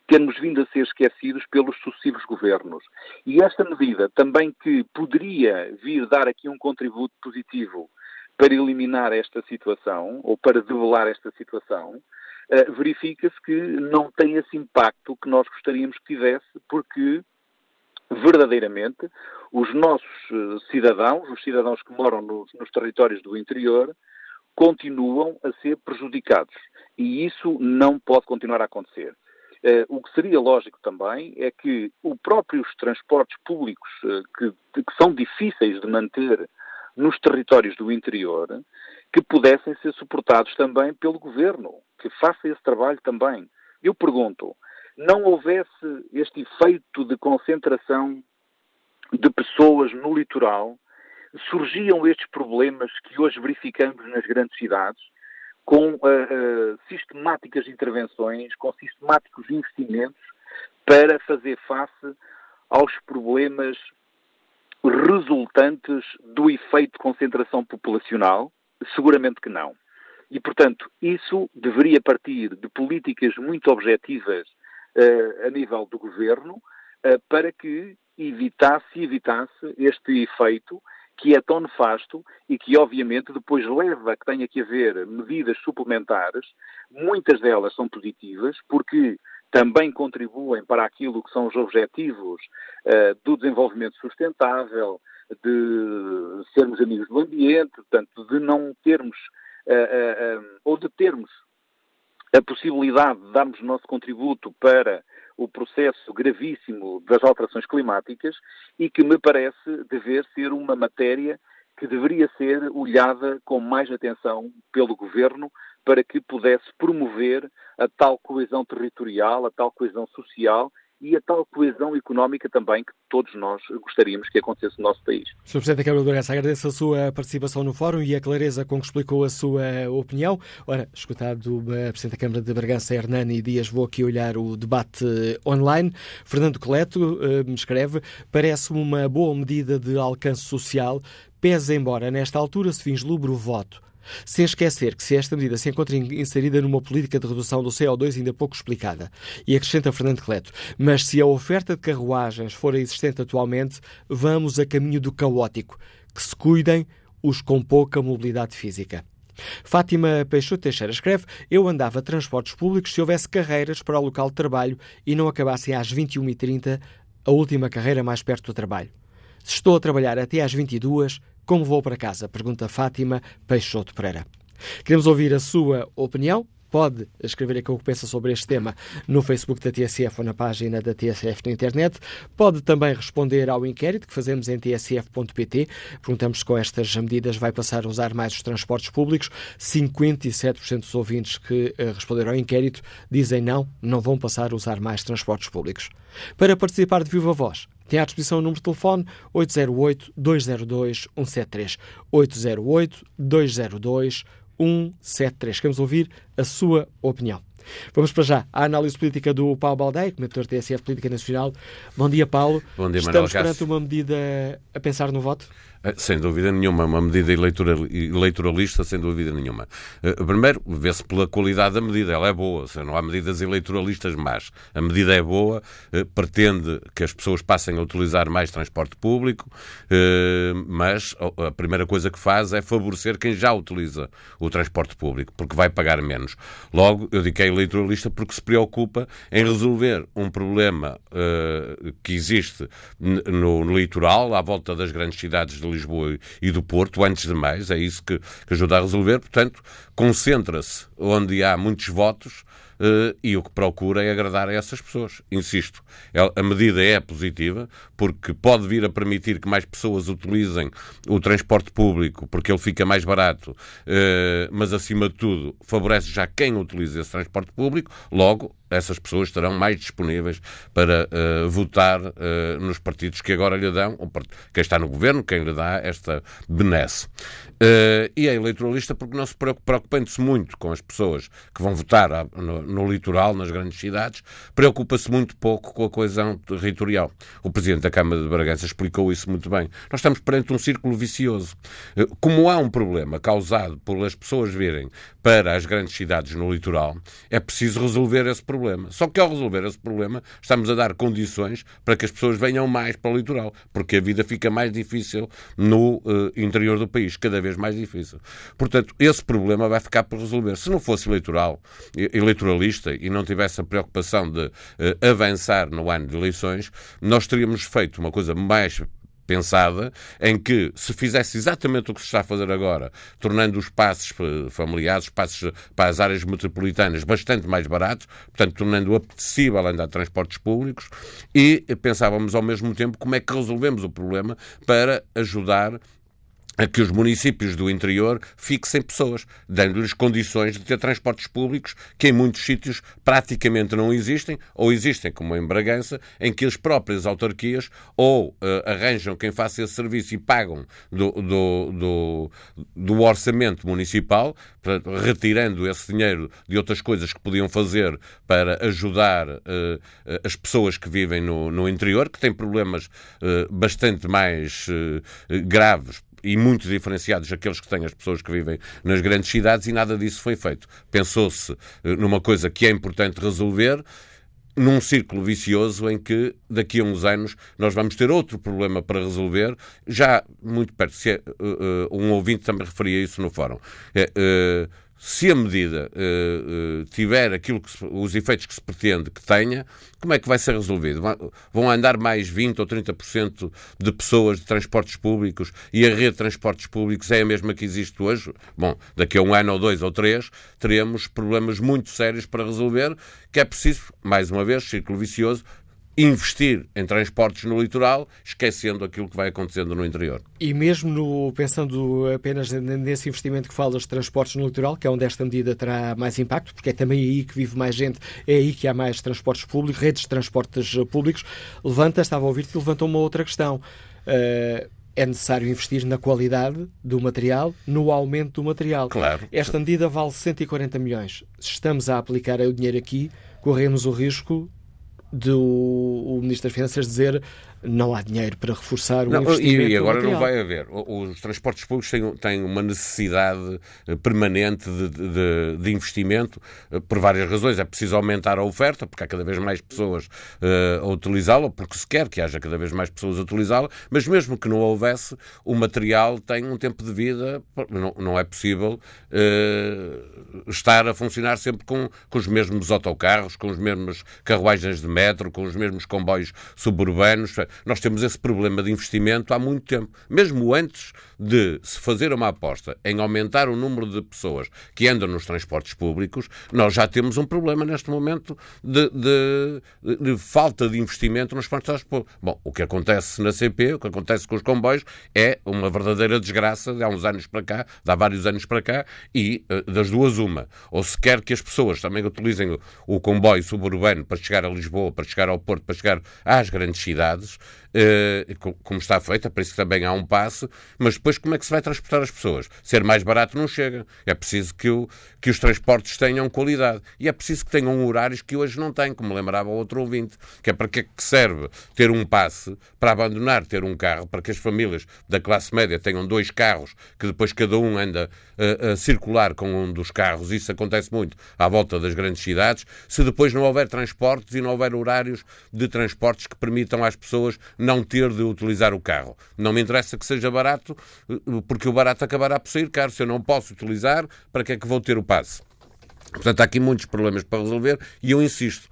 termos vindo a ser esquecidos pelos sucessivos governos. E esta medida também que poderia vir dar aqui um contributo positivo para eliminar esta situação, ou para debelar esta situação, uh, verifica-se que não tem esse impacto que nós gostaríamos que tivesse, porque verdadeiramente os nossos uh, cidadãos, os cidadãos que moram nos, nos territórios do interior, continuam a ser prejudicados. E isso não pode continuar a acontecer. Uh, o que seria lógico também é que os próprios transportes públicos uh, que, que, são difíceis de manter nos territórios do interior, que pudessem ser suportados também pelo governo, que faça esse trabalho também. Eu pergunto, não houvesse este efeito de concentração de pessoas no litoral, surgiam estes problemas que hoje verificamos nas grandes cidades, com uh, uh, sistemáticas intervenções, com sistemáticos investimentos para fazer face aos problemas resultantes do efeito de concentração populacional? Seguramente que não. E, portanto, isso deveria partir de políticas muito objetivas a nível do governo uh, para que evitasse, evitasse este efeito que é tão nefasto e que, obviamente, depois leva a que tenha que haver medidas suplementares. Muitas delas são positivas, porque também contribuem para aquilo que são os objetivos uh, do desenvolvimento sustentável, de sermos amigos do ambiente, portanto, de não termos uh, uh, ou de termos a possibilidade de darmos o nosso contributo para o processo gravíssimo das alterações climáticas e que me parece dever ser uma matéria que deveria ser olhada com mais atenção pelo Governo para que pudesse promover a tal coesão territorial, a tal coesão social e a tal coesão económica também que todos nós gostaríamos que acontecesse no nosso país. Sr. Presidente da Câmara de Bragança, agradeço a sua participação no fórum e a clareza com que explicou a sua opinião. Ora, escutado o Presidente da Câmara de Bragança, Hernani Dias, vou aqui olhar o debate online. Fernando Coleto eh, me escreve, parece-me uma boa medida de alcance social, pese embora nesta altura se vislumbra o voto sem esquecer que se esta medida se encontra inserida numa política de redução do CO2 ainda pouco explicada. E acrescenta Fernando Cleto, mas se a oferta de carruagens for a existente atualmente, vamos a caminho do caótico. Que se cuidem os com pouca mobilidade física. Fátima Peixoto Teixeira escreve: Eu andava de transportes públicos se houvesse carreiras para o local de trabalho e não acabassem às 21h30 a última carreira mais perto do trabalho. Se estou a trabalhar até às 22 como vou para casa? Pergunta Fátima Peixoto Pereira. Queremos ouvir a sua opinião. Pode escrever aquilo que pensa sobre este tema no Facebook da TSF ou na página da TSF na internet. Pode também responder ao inquérito que fazemos em tsf.pt. Perguntamos se com estas medidas vai passar a usar mais os transportes públicos. 57% dos ouvintes que eh, responderam ao inquérito dizem não, não vão passar a usar mais transportes públicos. Para participar de viva voz, tem à disposição o número de telefone 808-202-173. 808-202-173. Queremos ouvir a sua opinião. Vamos para já à análise política do Paulo Baldeia, comentador TSF Política Nacional. Bom dia, Paulo. Bom dia, Estamos perante uma medida a pensar no voto? Eh, sem dúvida nenhuma, uma medida eleitoralista, sem dúvida nenhuma. Eh, primeiro, vê-se pela qualidade da medida, ela é boa, não há medidas eleitoralistas más. A medida é boa, eh, pretende que as pessoas passem a utilizar mais transporte público, mas a primeira coisa que faz é favorecer quem já utiliza o transporte público, porque vai pagar menos. Logo, eu digo que é eleitoralista porque se preocupa em resolver um problema que existe no, litoral, à volta das grandes cidades de Lisboa e do Porto, antes de mais, é isso que, que ajuda a resolver. Portanto, concentra-se onde há muitos votos Uh, e o que procura é agradar a essas pessoas. Insisto, a medida é positiva porque pode vir a permitir que mais pessoas utilizem o transporte público porque ele fica mais barato, uh, mas acima de tudo favorece já quem utiliza esse transporte público, logo essas pessoas estarão mais disponíveis para uh, votar uh, nos partidos que agora lhe dão, quem está no governo, quem lhe dá esta benesse. Uh, e é eleitoralista porque não se preocupando-se muito com as pessoas que vão votar no, no litoral, nas grandes cidades, preocupa-se muito pouco com a coesão territorial. O Presidente da Câmara de Bragança explicou isso muito bem. Nós estamos perante um círculo vicioso. como há um problema causado por as pessoas virem para as grandes cidades no litoral, é preciso resolver esse problema problema. Só que ao resolver esse problema, estamos a dar condições para que as pessoas venham mais para o litoral, porque a vida fica mais difícil no uh, interior do país, cada vez mais difícil. Portanto, esse problema vai ficar por resolver. Se não fosse eleitoral, eleitoralista e não tivesse a preocupação de uh, avançar no ano de eleições, nós teríamos feito uma coisa mais pensada em que se fizesse exatamente o que se está a fazer agora, tornando os passos familiares, os passos para as áreas metropolitanas bastante mais baratos, portanto, tornando apetecível andar de transportes públicos e pensávamos ao mesmo tempo como é que resolvemos o problema para ajudar a que os municípios do interior fixem pessoas, dando-lhes condições de ter transportes públicos que em muitos sítios praticamente não existem, ou existem, como em Bragança, em que as próprias autarquias ou uh, arranjam quem faça esse serviço e pagam do, do, do, do orçamento municipal, retirando esse dinheiro de outras coisas que podiam fazer para ajudar uh, as pessoas que vivem no, no interior, que têm problemas uh, bastante mais graves e muito diferenciados daqueles que têm as pessoas que vivem nas grandes cidades e nada disso foi feito. Pensou-se eh, numa coisa que é importante resolver num círculo vicioso em que daqui a uns anos nós vamos ter outro problema para resolver, já muito perto, se, uh, uh, um ouvinte também referia isso no fórum, uh, se a medida uh, uh, tiver aquilo que se, os efeitos que se pretende que tenha, como é que vai ser resolvido? Vão andar mais 20 ou 30% de pessoas de transportes públicos e a rede de transportes públicos é a mesma que existe hoje? Bom, daqui a um ano ou dois ou três teremos problemas muito sérios para resolver, que é preciso, mais uma vez, círculo vicioso, investir em transportes no litoral, esquecendo aquilo que vai acontecendo no interior. E mesmo no, pensando apenas nesse investimento que falas de transportes no litoral, que é onde esta medida terá mais impacto, porque é também aí que vive mais gente, é aí que há mais transportes públicos, redes de transportes públicos, levanta, estava a ouvir-te, levantou uma outra questão. Uh, é necessário investir na qualidade do material, no aumento do material. Claro. Esta medida vale 140 milhões. Se estamos a aplicar o dinheiro aqui, corremos o risco do o Ministro das Finanças dizer não há dinheiro para reforçar o não, investimento. E agora não vai haver. Os transportes públicos têm, têm uma necessidade eh, permanente de, de, de, investimento eh, por várias razões. É preciso aumentar a oferta, porque há cada vez mais pessoas uh, a utilizá-lo, porque se quer que haja cada vez mais pessoas a utilizá-lo, mas mesmo que não houvesse, o material tem um tempo de vida, não, não é possível uh, estar a funcionar sempre com, com os mesmos autocarros, com os mesmos carruagens de metro, com os mesmos comboios suburbanos. Nós temos esse problema de investimento há muito tempo. Mesmo antes de se fazer uma aposta em aumentar o número de pessoas que andam nos transportes públicos, nós já temos um problema neste momento de, de, de falta de investimento nos transportes públicos. Bom, o que acontece na CP, o que acontece com os comboios, é uma verdadeira desgraça de há uns anos para cá, de há vários anos para cá, e eh, das duas uma. Ou se quer que as pessoas também utilizem o, o comboio suburbano para chegar a Lisboa, para chegar ao Porto, para chegar às grandes cidades, eh, como está feita, para isso também há um passe, mas depois como é que se vai transportar as pessoas? Ser mais barato não chega. É preciso que, o, que os transportes tenham qualidade. E é preciso que tenham horários que hoje não têm, como lembrava outro ouvinte, que é para que é que serve ter um passe para abandonar ter um carro, para que as famílias da classe média tenham dois carros, que depois cada um anda a, a circular com um dos carros, isso acontece muito à volta das grandes cidades, se depois não houver transportes e não houver horários de transportes que permitam às pessoas não ter de utilizar o carro. Não me interessa que seja barato, porque o barato acabará por sair caro. Se eu não posso utilizar, para que é que vou ter o passe? Portanto, há aqui muitos problemas para resolver e eu insisto.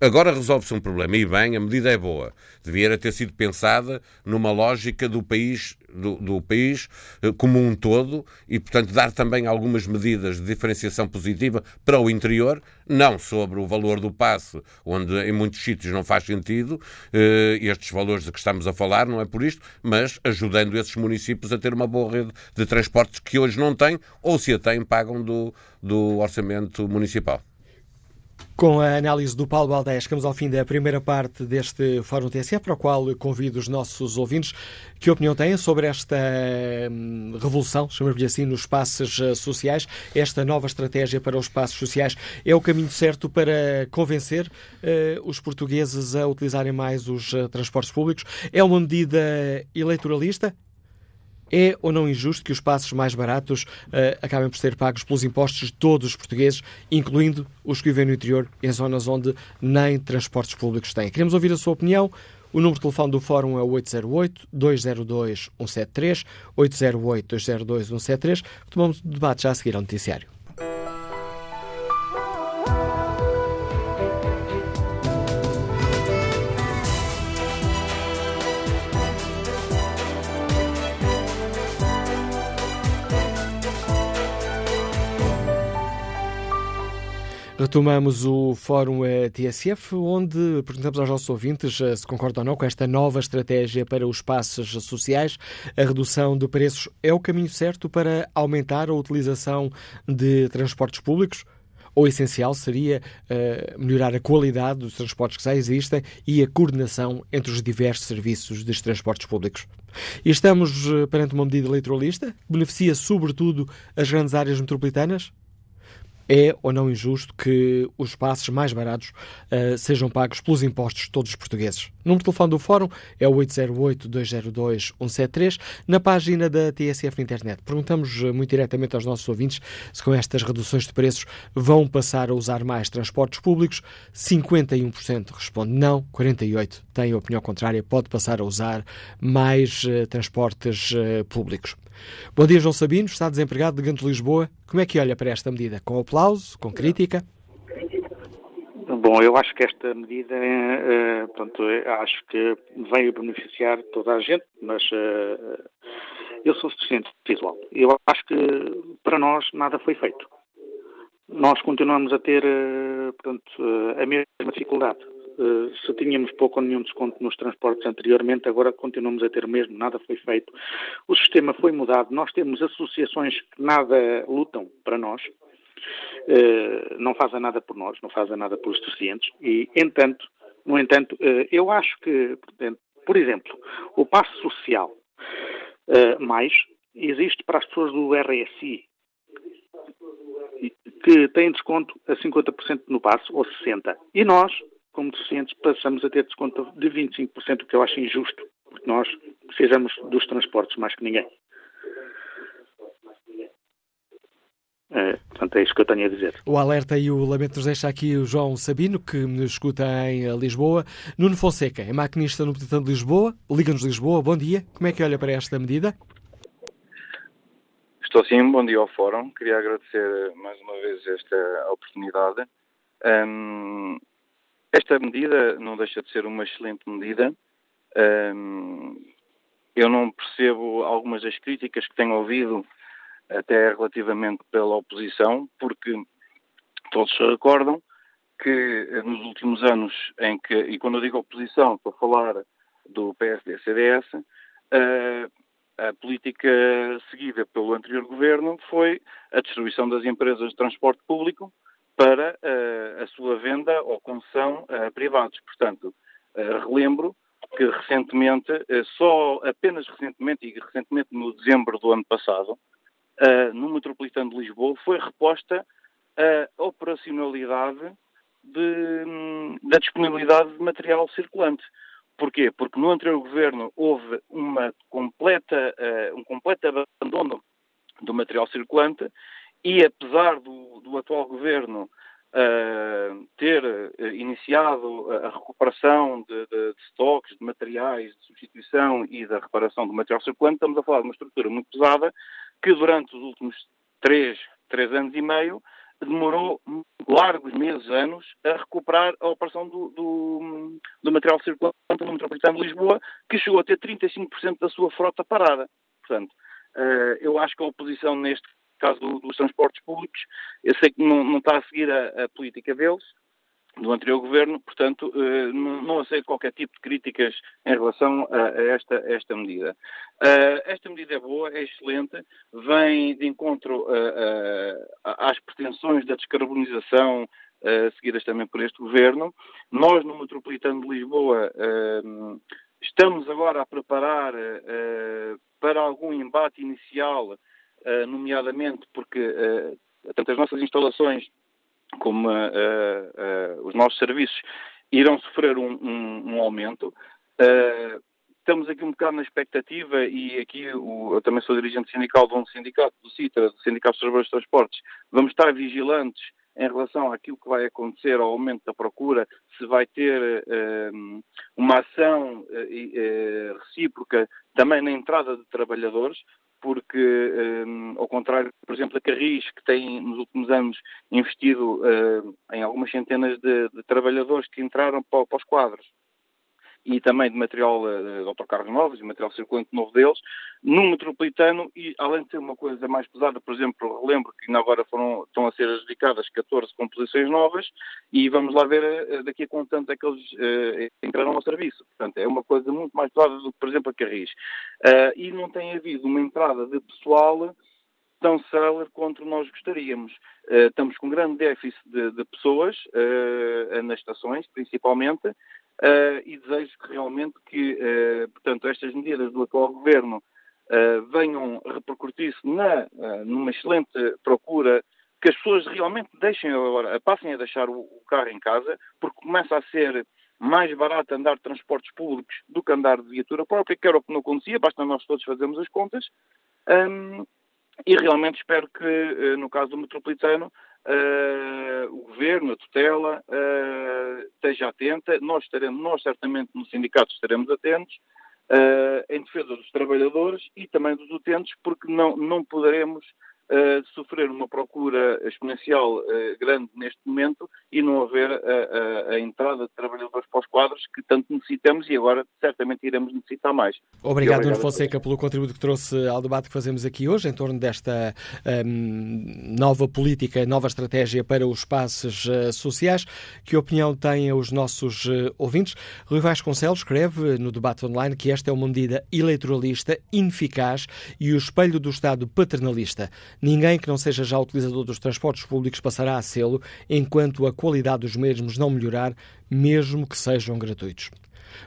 Agora resolve-se um problema e bem, a medida é boa. Devia ter sido pensada numa lógica do país, do, do, país eh, como um todo e, portanto, dar também algumas medidas de diferenciação positiva para o interior, não sobre o valor do passe, onde em muitos sítios não faz sentido eh, estes valores de que estamos a falar, não é por isto, mas ajudando esses municípios a ter uma boa rede de transportes que hoje não têm ou se a têm, pagam do, do orçamento municipal. Com a análise do Paulo Baldé, chegamos ao fim da primeira parte deste Fórum TSF, para o qual convido os nossos ouvintes que opinião têm sobre esta hum, revolução, chamamos-lhe assim, nos espaços eh, sociais. Esta nova estratégia para os espaços sociais é o caminho certo para convencer uh, os portugueses a utilizarem mais os uh, transportes públicos? É uma medida eleitoralista? É ou não injusto que os passos mais baratos uh, acabem por ser pagos pelos impostos de todos os portugueses, incluindo os que vivem no interior, em zonas onde nem transportes públicos têm? Queremos ouvir a sua opinião. O número de telefone do Fórum é 808-202-173, 808-202-173. Tomamos o debate já a seguir ao noticiário. Retomamos o Fórum eh, TSF, onde perguntamos aos nossos ouvintes eh, se concordam ou não com esta nova estratégia para os passos sociais. A redução de preços é o caminho certo para aumentar a utilização de transportes públicos? O essencial seria uh, melhorar a qualidade dos transportes que já existem e a coordenação entre os diversos serviços dos transportes públicos. E estamos perante uma medida eleitoralista que beneficia sobretudo as grandes áreas metropolitanas? É ou não injusto que os passos mais baratos uh, sejam pagos pelos impostos de todos os portugueses? O número de telefone do Fórum é o 808-202-173, na página da TSF na internet. Perguntamos eh, muito diretamente aos nossos ouvintes se com estas reduções de preços vão passar a usar mais transportes públicos. 51% responde não, 48% tem a opinião contrária, pode passar a usar mais uh, transportes uh, públicos. Bom dia, João Sabino, está desempregado de Ganto Lisboa. Como é que olha para esta medida? Com aplauso? Com crítica? Bom, eu acho que esta medida, uh, pronto, acho que veio beneficiar toda a gente, mas uh, eu sou deficiente visual. Eu acho que para nós nada foi feito. Nós continuamos a ter, portanto, a mesma dificuldade. Se tínhamos pouco ou nenhum desconto nos transportes anteriormente, agora continuamos a ter mesmo, nada foi feito. O sistema foi mudado, nós temos associações que nada lutam para nós, eh, não fazem nada por nós, não fazem nada pelos deficientes e, entanto, no entanto, eh, eu acho que, por exemplo, o passo social eh, mais existe para as pessoas do RSI que têm desconto a 50% no passo ou 60%. E nós, como deficientes, passamos a ter desconto de 25%, o que eu acho injusto, porque nós precisamos dos transportes mais que ninguém. É, portanto, é isso que eu tenho a dizer. O alerta e o lamento nos deixa aqui o João Sabino, que nos escuta em Lisboa. Nuno Fonseca, é maquinista no Petitão de Lisboa. Liga-nos Lisboa. Bom dia. Como é que olha para esta medida? Estou sim. Bom dia ao Fórum. Queria agradecer mais uma vez esta oportunidade. Um, esta medida não deixa de ser uma excelente medida. Eu não percebo algumas das críticas que tenho ouvido até relativamente pela oposição, porque todos se recordam que eh, nos últimos anos em que, e quando eu digo oposição, estou a falar do PSD-CDS, a, a política seguida pelo anterior governo foi a destruição das empresas de transporte público para a, eh, a sua venda ou concessão a privados. Portanto, eh, relembro que recentemente, só apenas recentemente, e recentemente no dezembro do ano passado, no Metropolitano de Lisboa foi reposta a operacionalidade de, hum, da disponibilidade de material circulante. Porquê? Porque no anterior governo houve uma completa, um completo abandono do material circulante e apesar do, do atual governo uh, ter uh, iniciado a recuperação de, de, de estoques, de materiais, de substituição e da reparação do material circulante, estamos a falar de uma estrutura muito pesada que durante os últimos três, três anos e meio demorou largos meses, anos, a recuperar a operação do, do, do material circulante no Metropolitano de Lisboa, que chegou a ter 35% da sua frota parada. Portanto, uh, eu acho que a oposição, neste caso do, dos transportes públicos, eu sei que não, não está a seguir a, a política deles, do anterior governo, portanto, eh, não aceito qualquer tipo de críticas em relação a esta, esta medida. Eh, esta medida é boa, é excelente, vem de encontro eh, às pretensões da descarbonização seguidas também por este governo. Nós, no Metropolitano de Lisboa, estamos agora a preparar para algum embate inicial, nomeadamente porque tanto as nossas instalações como uh, uh, os nossos serviços irão sofrer um, um, um aumento. Uh, estamos aqui um bocado na expectativa e aqui o, eu também sou dirigente sindical de um sindicato, do CITRA, do Sindicato dos Trabalhadores de Transportes. Vamos estar vigilantes em relação àquilo que vai acontecer ao aumento da procura, se vai ter uma ação recíproca também na entrada de trabalhadores, porque, um, ao contrário, por exemplo, da Carris, que tem nos últimos anos investido uh, em algumas centenas de, de, trabalhadores que entraram para, para os quadros, e também de material eh, de autocarros novos, de material circulante novo deles, no metropolitano, e além de ser uma coisa mais pesada, por exemplo, relembro que ainda agora foram, estão a ser adjudicadas 14 composições novas, e vamos lá ver eh, daqui a quanto tanto é que eles uh, entrarão ao serviço. Portanto, é uma coisa muito mais pesada do que, por exemplo, a Carris. Uh, e não tem havido uma entrada de pessoal tão célere quanto nós gostaríamos. Uh, estamos com um grande déficit de, de pessoas uh, nas estações, principalmente, uh, e desejo que realmente que, uh, portanto, estas medidas do atual governo uh, venham repercutir-se numa excelente procura que as pessoas realmente deixem agora, passem a deixar o, o, carro em casa, porque começa a ser mais barato andar de transportes públicos do que andar de viatura própria, que era o que não acontecia, basta nós todos fazermos as contas. Um, e realmente espero que, no caso do metropolitano, uh, o governo, a tutela, uh, esteja atenta. Nós, estaremos, nós certamente no sindicato estaremos atentos uh, em defesa dos trabalhadores e também dos utentes, porque não, não poderemos uh, sofrer uma procura exponencial uh, grande neste momento e não haver a, a, a, entrada de trabalhadores para os quadros que tanto necessitamos e agora certamente iremos necessitar mais. Obrigado, Nuno Fonseca, pelo contributo que trouxe ao debate que fazemos aqui hoje em torno desta um, nova política, nova estratégia para os espaços uh, sociais. Que opinião têm os nossos uh, ouvintes? Rui Vasconcelos escreve no debate online que esta é uma medida eleitoralista, ineficaz e o espelho do Estado paternalista. Ninguém que não seja já utilizador dos transportes públicos passará a sê-lo enquanto a qualidade dos mesmos não melhorar, mesmo que sejam gratuitos.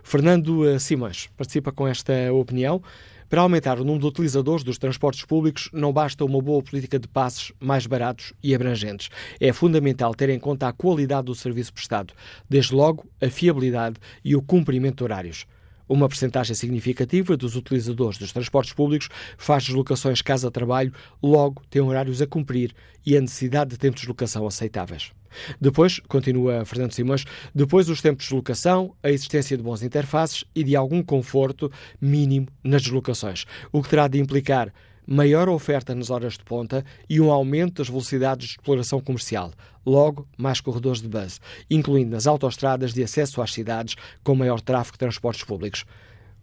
Fernando eh, Simões participa com esta opinião. Para aumentar o número de utilizadores dos transportes públicos, não basta uma boa política de passes mais baratos e abrangentes. É fundamental ter em conta a qualidade do serviço prestado, desde logo a fiabilidade e o cumprimento de horários. Uma percentagem significativa dos utilizadores dos transportes públicos faz deslocações casa-trabalho, logo tem horários a cumprir e a necessidade de tempos de deslocação aceitáveis. Depois, continua Fernando Simões, depois os tempos de deslocação, a existência de bons interfaces e de algum conforto mínimo nas deslocações, o que terá de implicar maior oferta nas horas de ponta e um aumento das velocidades de exploração comercial. Logo, mais corredores de bus, incluindo nas autoestradas de acesso às cidades com maior tráfego de transportes públicos.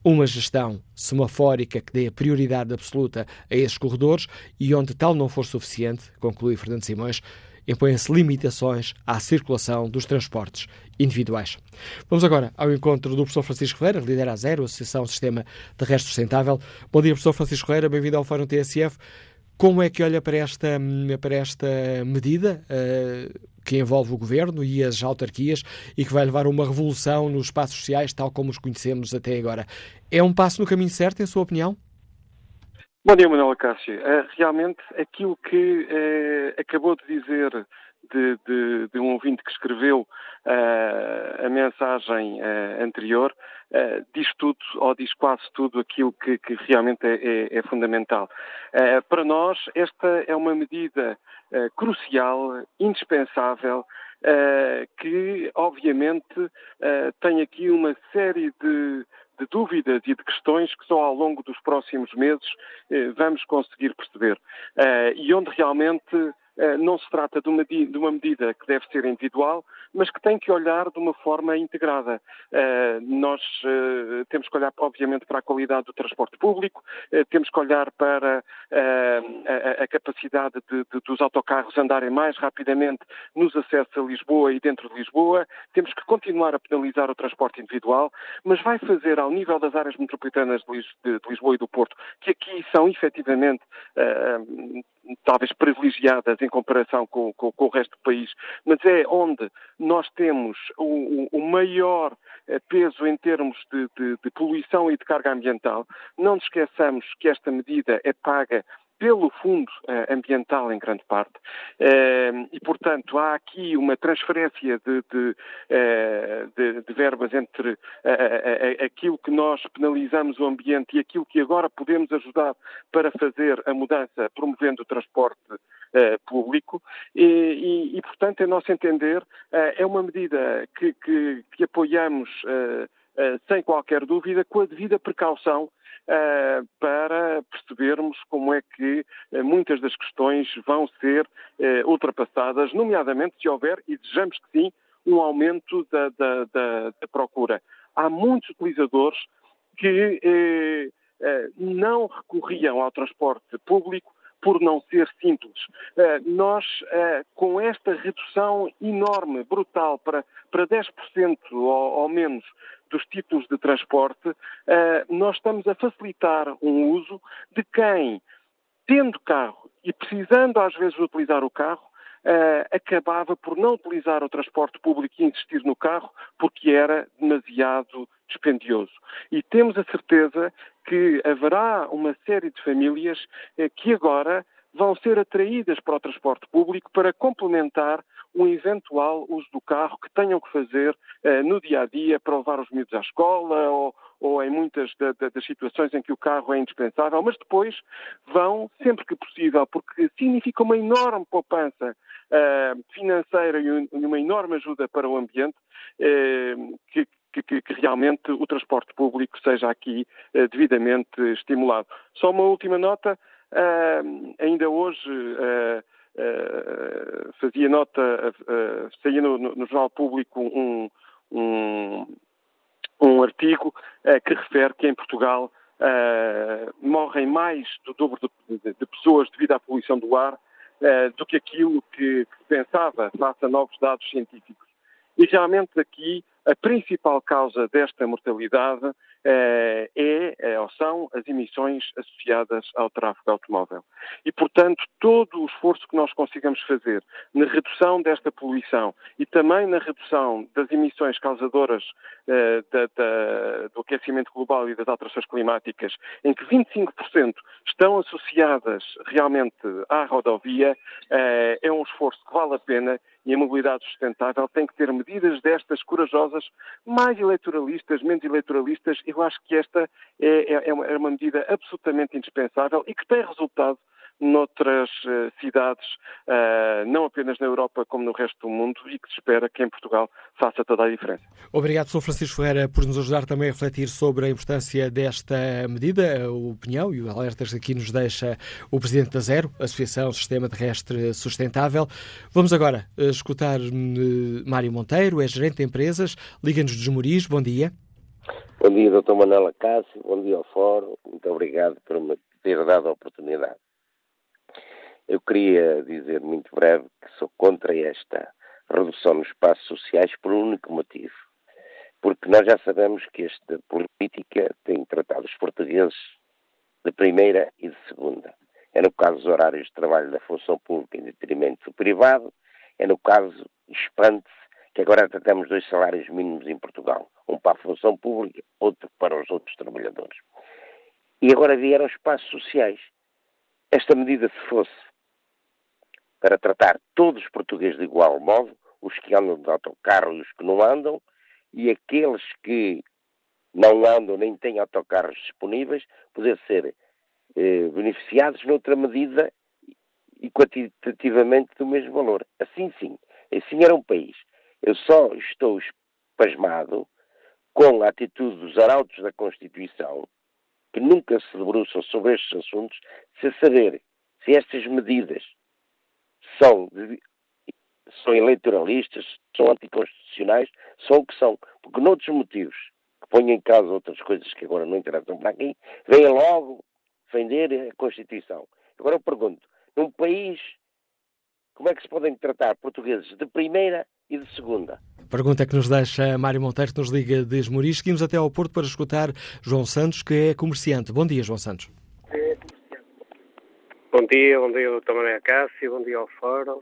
Uma gestão semafórica que dê prioridade absoluta a esses corredores e onde tal não for suficiente, conclui Fernando Simões, impõem-se limitações à circulação dos transportes individuais. Vamos agora ao encontro do professor Francisco Ferreira, lidera a Zero, Associação Sistema Terrestre Sustentável. Bom dia, professor Francisco Ferreira, bem-vindo ao Fórum TSF. Como é que olha para esta, para esta medida uh, que envolve o governo e as autarquias e que vai levar a uma revolução nos espaços sociais, tal como os conhecemos até agora? É um passo no caminho certo, em sua opinião? Bom dia, Manuela Cássio. Uh, realmente, aquilo que uh, acabou de dizer de, de, de, um ouvinte que escreveu uh, a mensagem anterior diz tudo, ou diz quase tudo, aquilo que, que realmente é, é, é fundamental. para nós, esta é uma medida crucial, indispensável, que, obviamente, tem aqui uma série de de dúvidas e de questões que só ao longo dos próximos meses eh, vamos conseguir perceber. Eh, e onde realmente não se trata de uma, de uma, medida que deve ser individual, mas que tem que olhar de uma forma integrada. Eh, nós eh, temos que olhar, obviamente, para a qualidade do transporte público, temos que olhar para a, a capacidade de, de, dos autocarros andarem mais rapidamente nos acessos a Lisboa e dentro de Lisboa, temos que continuar a penalizar o transporte individual, mas vai fazer ao nível das áreas metropolitanas de, Lisboa e do Porto, que aqui são efetivamente talvez privilegiadas em comparação com, com, com, o resto do país, mas é onde nós temos o, o maior eh, peso em termos de, de, de poluição e de carga ambiental. Não nos esqueçamos que esta medida é paga pelo Fundo uh, Ambiental em grande parte uh, e, portanto, há aqui uma transferência de, de, uh, de, de verbas entre aquilo que nós penalizamos o ambiente e aquilo que agora podemos ajudar para fazer a mudança promovendo o transporte público. E, e, e, portanto, a nosso entender, é uma medida que, que, que apoiamos sem qualquer dúvida, com a devida precaução uh, para percebermos como é que uh, muitas das questões vão ser ultrapassadas, nomeadamente se houver, e desejamos que sim, um aumento da, da, da, da procura. Há muitos utilizadores que não recorriam ao transporte público por não ser simples. nós, com esta redução enorme, brutal, para, para 10% ou, ou menos dos títulos de transporte, eh, nós estamos a facilitar um uso de quem, tendo carro e precisando às vezes utilizar o carro, Uh, acabava por não utilizar o transporte público e insistir no carro porque era demasiado dispendioso. E temos a certeza que haverá uma série de famílias uh, que agora vão ser atraídas para o transporte público para complementar um eventual uso do carro que tenham que fazer uh, no dia a dia para levar os miúdos à escola ou, ou em muitas da, da, das situações em que o carro é indispensável, mas depois vão sempre que possível, porque significa uma enorme poupança uh, financeira e uma enorme ajuda para o ambiente uh, que, que, que, que, realmente o transporte público seja aqui uh, devidamente estimulado. Só uma última nota, uh, ainda hoje uh, fazia nota, saía no, no, no, Jornal Público um, um, um artigo que refere que em Portugal morrem mais do dobro de, de, de, pessoas devido à poluição do ar do que aquilo que, que pensava face a novos dados científicos. E realmente aqui a principal causa desta mortalidade eh, é, é, ou são as emissões associadas ao tráfego automóvel. E, portanto, todo o esforço que nós consigamos fazer na redução desta poluição e também na redução das emissões causadoras eh, da, da, do aquecimento global e das alterações climáticas, em que 25% estão associadas realmente à rodovia, eh, é um esforço que vale a pena e a mobilidade sustentável tem que ter medidas destas corajosas, mais eleitoralistas, menos eleitoralistas. Eu acho que esta é, é, é uma medida absolutamente indispensável e que tem resultado noutras uh, cidades, uh, não apenas na Europa como no resto do mundo, e que se espera que em Portugal faça toda a diferença. Obrigado, Sr. Francisco Ferreira, por nos ajudar também a refletir sobre a importância desta medida, a opinião e os alertas que aqui nos deixa o Presidente da Zero, Associação Sistema Terrestre Sustentável. Vamos agora eh, escutar Mário Monteiro, é gerente de empresas, Liga-nos dos Moris. Bom dia. Bom dia, Dr. Manela Cássio. Bom dia ao Fórum. Muito obrigado por me ter dado a oportunidade. Eu queria dizer muito breve que sou contra esta redução nos espaços sociais por um único motivo. Porque nós já sabemos que esta política tem tratado os portugueses de primeira e de segunda. É no caso dos horários de trabalho da função pública em detrimento do privado, é no caso, espante-se, que agora tratamos dois salários mínimos em Portugal, um para a função pública, outro para os outros trabalhadores. E agora vieram os espaços sociais. Esta medida, se fosse para tratar todos os portugueses de igual modo, os que andam de autocarro e os que não andam, e aqueles que não andam nem têm autocarros disponíveis, poder ser eh, beneficiados noutra medida e quantitativamente do mesmo valor. Assim sim, assim era um país. Eu só estou espasmado com a atitude dos arautos da Constituição, que nunca se debruçam sobre estes assuntos, sem saber se estas medidas são, são eleitoralistas, são anticonstitucionais, são o que são. Porque noutros motivos, que ponham em causa outras coisas que agora não interessam para aqui, vêm logo defender a Constituição. Agora eu pergunto, num país, como é que se podem tratar portugueses de primeira e de segunda? Pergunta que nos deixa Mário Monteiro, que nos liga de Esmoriz. Seguimos até ao Porto para escutar João Santos, que é comerciante. Bom dia, João Santos. Bom dia, bom dia, doutor Maria Cássio, bom dia ao Fórum.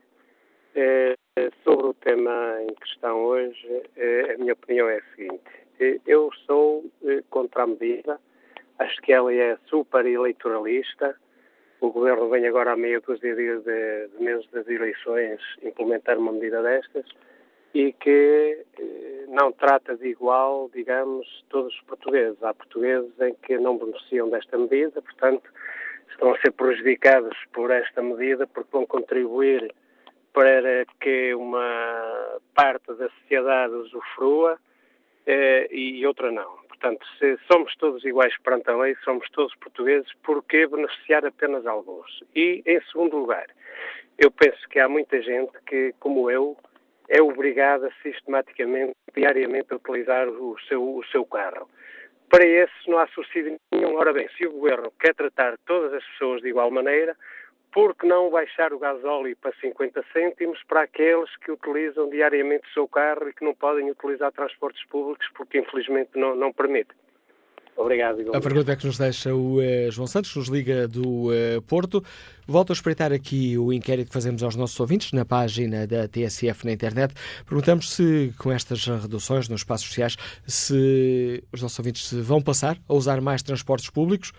Eh, sobre o tema em questão hoje, eh, a minha opinião é a seguinte. Eh, eu sou contra a medida, acho que ela é super eleitoralista. O Governo vem agora a meio dos dias de, de meses das eleições implementar uma medida destas e que não trata de igual, digamos, todos os portugueses. Há portugueses em que não beneficiam desta medida, portanto, estão a ser prejudicados por esta medida porque vão contribuir para que uma parte da sociedade usufrua eh, e outra não. Portanto, se somos todos iguais perante a lei, somos todos portugueses, por que beneficiar apenas alguns? E, em segundo lugar, eu penso que há muita gente que, como eu, é obrigada sistematicamente, diariamente, a utilizar o seu, o seu carro. Para esse não há subsídio nenhum. Ora bem, se o Governo quer tratar todas as pessoas de igual maneira, por que não baixar o gasóleo para 50 cêntimos para aqueles que utilizam diariamente o seu carro e que não podem utilizar transportes públicos porque infelizmente não, não permite? Obrigado. A pergunta é que nos deixa o uh, João Santos, nos liga do uh, Porto. Volto a espreitar aqui o inquérito que fazemos aos nossos ouvintes na página da TSF na internet. Perguntamos se, com estas reduções nos espaços sociais, se os nossos ouvintes vão passar a usar mais transportes públicos.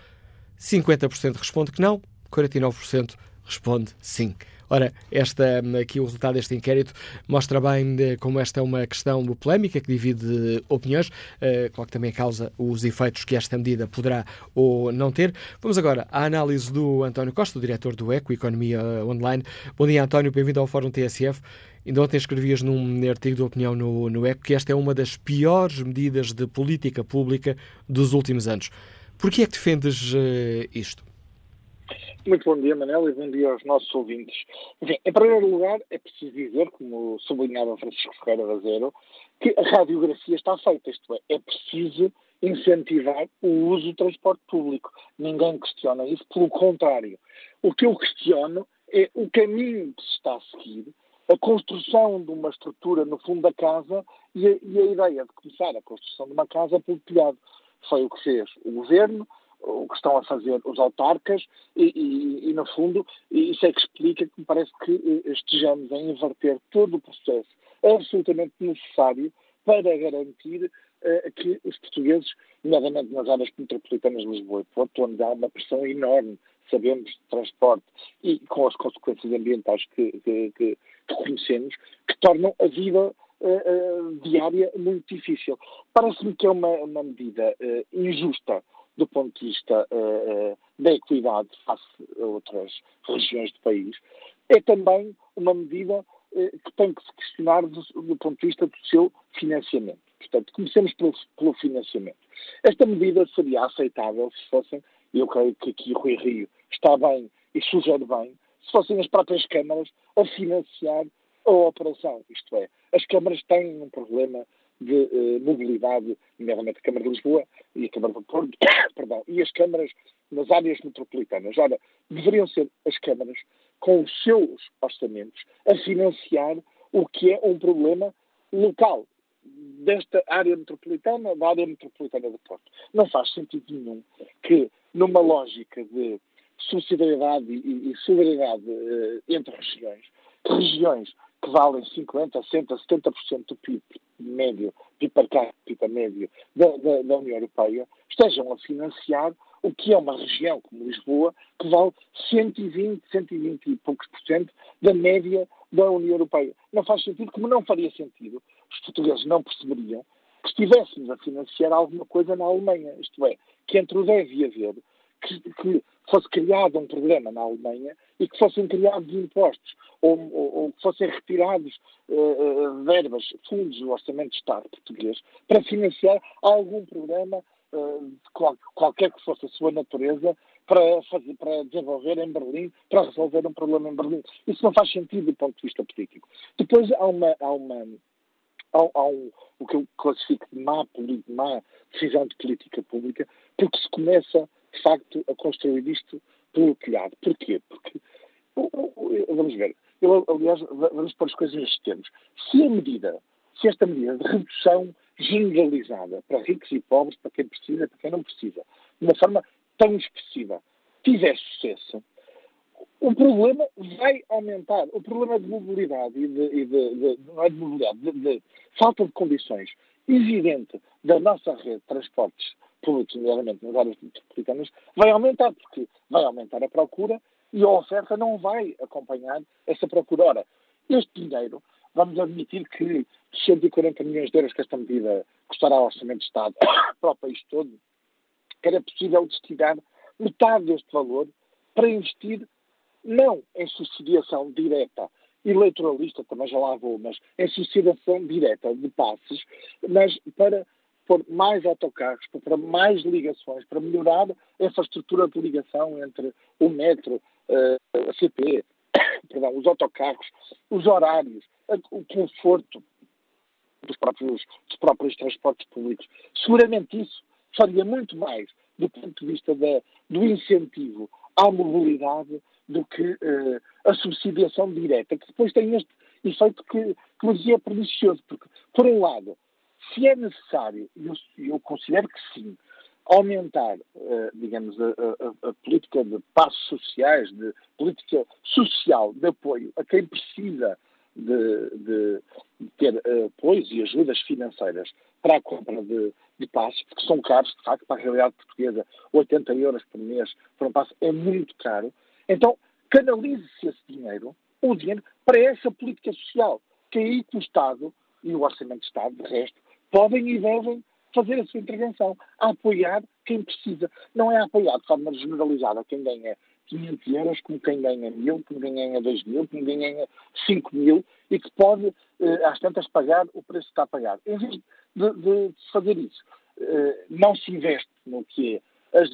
50% responde que não, 49% responde sim. Ora, esta, aqui o resultado deste inquérito mostra bem como esta é uma questão polémica que divide opiniões, uh, claro que também causa os efeitos que esta medida poderá ou não ter. Vamos agora à análise do António Costa, o diretor do ECO, Economia Online. Bom dia, António, bem-vindo ao Fórum TSF. Ainda ontem escrevias num artigo de opinião no, no ECO que esta é uma das piores medidas de política pública dos últimos anos. Por que é que defendes isto? Muito bom dia, Manel, e bom dia aos nossos ouvintes. Enfim, em primeiro lugar, é preciso dizer, como sublinhava Francisco Ferreira da Zero, que a radiografia está feita, isto é, é preciso incentivar o uso do transporte público. Ninguém questiona isso, pelo contrário. O que eu questiono é o caminho que se está a seguir, a construção de uma estrutura no fundo da casa e a, e a ideia de começar a construção de uma casa pelo telhado. Foi o que fez o governo, o que estão a fazer os autarcas e, e, e, no fundo, isso é que explica que me parece que eh, estejamos a inverter todo o processo absolutamente necessário para garantir uh, que os portugueses, nomeadamente nas áreas metropolitanas de Lisboa e Porto, onde há uma pressão enorme, sabemos, de transporte e com as consequências ambientais que, que, que, que conhecemos, que tornam a vida uh, uh, diária muito difícil. Parece-me que é uma, uma medida injusta do ponto de vista uh, da equidade face a outras regiões do país, é também uma medida uh, que tem que se questionar do, do, ponto de vista do seu financiamento. Portanto, comecemos pelo, pelo, financiamento. Esta medida seria aceitável se fossem, e eu creio que aqui Rui Rio está bem e sugere bem, se fossem as próprias câmaras a financiar a operação. Isto é, as câmaras têm um problema de uh, mobilidade, nomeadamente a Câmara de Lisboa e a Câmara do Porto, perdão, e as câmaras nas áreas metropolitanas. Ora, deveriam ser as câmaras, com os seus orçamentos, a financiar o que é um problema local desta área metropolitana, da área metropolitana do Porto. Não faz sentido nenhum que, numa lógica de subsidiariedade e, e solidariedade uh, entre regiões, regiões que valem 50%, 60%, 70% do PIB médio, PIB per capita médio da, da, da, União Europeia, estejam a financiar o que é uma região como Lisboa, que vale 120, 120 e poucos por cento da média da União Europeia. Não faz sentido, como não faria sentido, os portugueses não perceberiam que estivéssemos a financiar alguma coisa na Alemanha, isto é, que entre o deve haver, que, que fosse criado um problema na Alemanha e que fossem criados impostos ou, ou, ou que fossem retirados uh, verbas, fundos do Orçamento de Estado português para financiar algum programa, uh, qual, qualquer que fosse a sua natureza, para, fazer, para desenvolver em Berlim, para resolver um problema em Berlim. Isso não faz sentido do ponto de vista político. Depois há uma. Há uma há um, o que eu classifico de má, má decisão de política pública, porque se começa de facto, a construir isto pelo telhado. Porquê? Porque, vamos ver, eu, aliás, vamos pôr as coisas nestes termos. Se a medida, se esta medida de redução generalizada para ricos e pobres, para quem precisa para quem não precisa, de uma forma tão expressiva, tiver sucesso, o problema vai aumentar. O problema de mobilidade e de, e de, de não é de mobilidade, de, de, falta de condições evidente da nossa rede de transportes públicos, nomeadamente nas áreas metropolitanas, vai aumentar, porque vai aumentar a procura e a oferta não vai acompanhar essa procura. Ora, este dinheiro, vamos admitir que 140 milhões de euros que esta medida custará ao Orçamento de Estado para o país todo, era possível destinar metade deste valor para investir não em subsidiação direta eleitoralista, também já lá vou, mas em subsidiação direta de passes, mas para pôr mais autocarros, para mais ligações, para melhorar a infraestrutura de ligação entre o metro, eh, a CP, perdão, os autocarros, os horários, o conforto dos próprios, dos próprios transportes públicos. Seguramente isso faria muito mais do ponto de vista da, do incentivo à mobilidade do que uh, a subsidiação direta, que depois tem este efeito que, que nos é pernicioso, porque, por um lado, se é necessário, eu, eu, considero que sim, aumentar, uh, digamos, a, a, a, política de passos sociais, de política social de apoio a quem precisa de, de, de ter uh, apoios e ajudas financeiras para a compra de, de passos, porque são caros, de facto, para a realidade portuguesa, 80 euros por mês por um passo é muito caro. Então, canalize-se esse dinheiro o dinheiro para essa política social, que é aí que o Estado e o Orçamento de Estado, de resto, podem e devem fazer a sua intervenção, a apoiar quem precisa. Não é apoiar de forma generalizada quem ganha 500 euros, como quem ganha mil, como quem ganha 2 mil, como quem ganha 5 mil e que pode, eh, às tantas, pagar o preço que está a pagar. Em vez de, de fazer isso, eh, não se investe no que é as,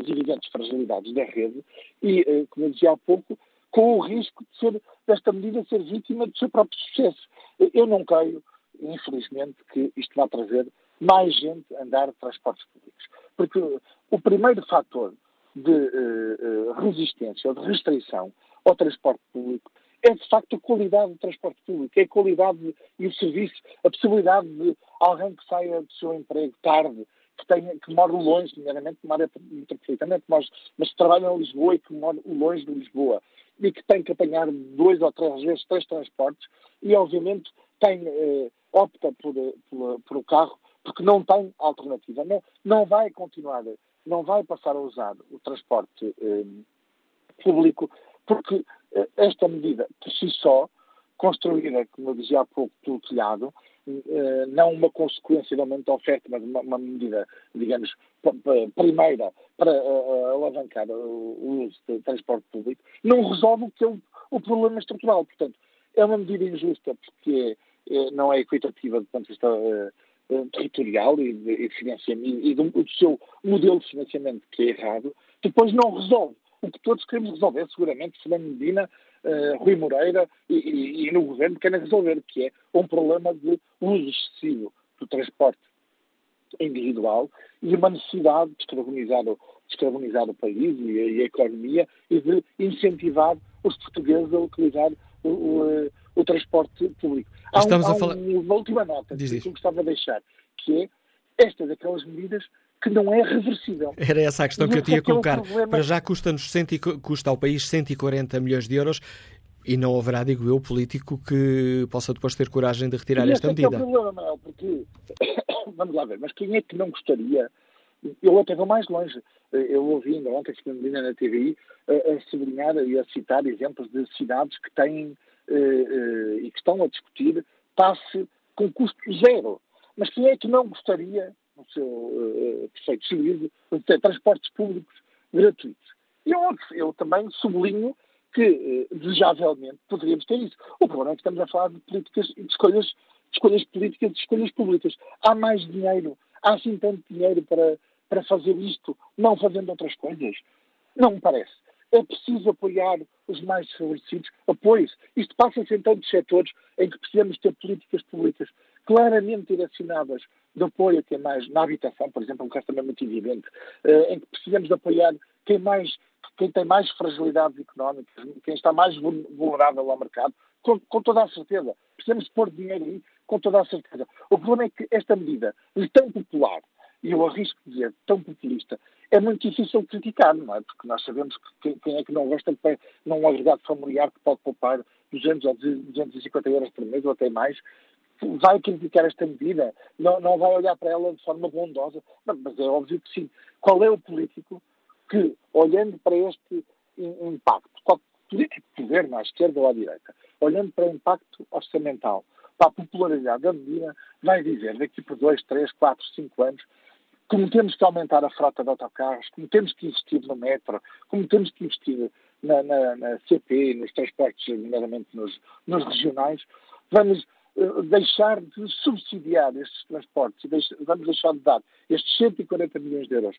as evidentes fragilidades da rede e, eh, como eu dizia há pouco, com o risco de ser, desta medida ser vítima do seu próprio sucesso. Eu não creio, infelizmente, que isto vá trazer mais gente a andar de transportes públicos. Porque o primeiro fator de uh, resistência ou de restrição ao transporte público é de facto a qualidade do transporte público, é a qualidade e o serviço, a possibilidade de alguém que saia do seu emprego tarde, que, tenha, que mora longe, nomeadamente numa área mas, que trabalha em Lisboa e que mora longe de Lisboa, e que tem que apanhar dois ou três vezes três transportes, e obviamente tem, eh, opta por, por, por o carro porque não tem alternativa. Não, não vai continuar, não vai passar a usar o transporte eh, público, porque eh, esta medida, por si só, construída, como eu dizia há pouco, pelo telhado, eh, não uma consequência do aumento da oferta, mas uma, uma medida, digamos, primeira para uh, alavancar o uso de transporte público, não resolve o que é o, o problema estrutural. Portanto, é uma medida injusta porque é, não é equitativa do ponto de vista territorial e de, e financiamento e do, do, seu modelo de financiamento que é errado, depois não resolve. O que todos queremos resolver, seguramente, Fernando Medina, uh, Rui Moreira e, e, e, no governo querem resolver, que é um problema de uso excessivo do transporte individual e uma necessidade de descarbonizar o, descarbonizar o país e a, e a economia e de incentivar os portugueses a utilizar o, o, o transporte público. Há, Estamos um, a falar... uma última nota que eu gostava de deixar, que é estas daquelas medidas que não é reversível. Era essa a questão que eu tinha a colocar. É Para já custa-nos custa ao país 140 milhões de euros e não haverá, digo eu, político que possa depois ter coragem de retirar esta medida. É o problema, Manuel, porque, vamos lá ver, mas quem é que não gostaria eu até vou mais longe. Eu ouvi ainda ontem, se Medina na TVI, a, a sublinhar e a citar exemplos de cidades que têm eh, eh, e que estão a discutir passe com custo zero. Mas quem é que não gostaria, no seu uh, perfeito juízo, ter transportes públicos gratuitos? Eu, eu também sublinho que, uh, desejavelmente, poderíamos ter isso. O problema é que estamos a falar de políticas de escolhas, de escolhas políticas, de escolhas públicas. Há mais dinheiro, há assim tanto dinheiro para, para fazer isto, não fazendo outras coisas? Não me parece. É preciso apoiar os mais desfavorecidos. Apoie-se. Isto passa-se em tantos setores em que precisamos ter políticas públicas claramente direcionadas de apoio a quem mais, na habitação, por exemplo, um caso também muito evidente, eh, em que precisamos de apoiar quem mais quem tem mais fragilidades económicas, quem está mais vulnerável ao mercado, com, com, toda a certeza. Precisamos pôr dinheiro aí, com toda a certeza. O problema é que esta medida, tão popular, e eu arrisco dizer tão populista, é muito difícil de criticar, não é? Porque nós sabemos que quem é que não gosta de num agregado familiar que pode poupar 200 ou 250 euros por mês ou até mais, vai criticar esta medida, não, não vai olhar para ela de forma bondosa, mas é óbvio que sim. Qual é o político que, olhando para este impacto, qual político de governo, à esquerda ou à direita, olhando para o impacto orçamental, para a popularidade da medida, vai dizer daqui por dois, três, quatro, cinco anos como temos que aumentar a frota de autocarros, como temos que investir no metro, como temos que investir na, na, na CP, nos transportes, nomeadamente nos, nos regionais, vamos deixar de subsidiar estes transportes e vamos deixar de dar estes 140 milhões de euros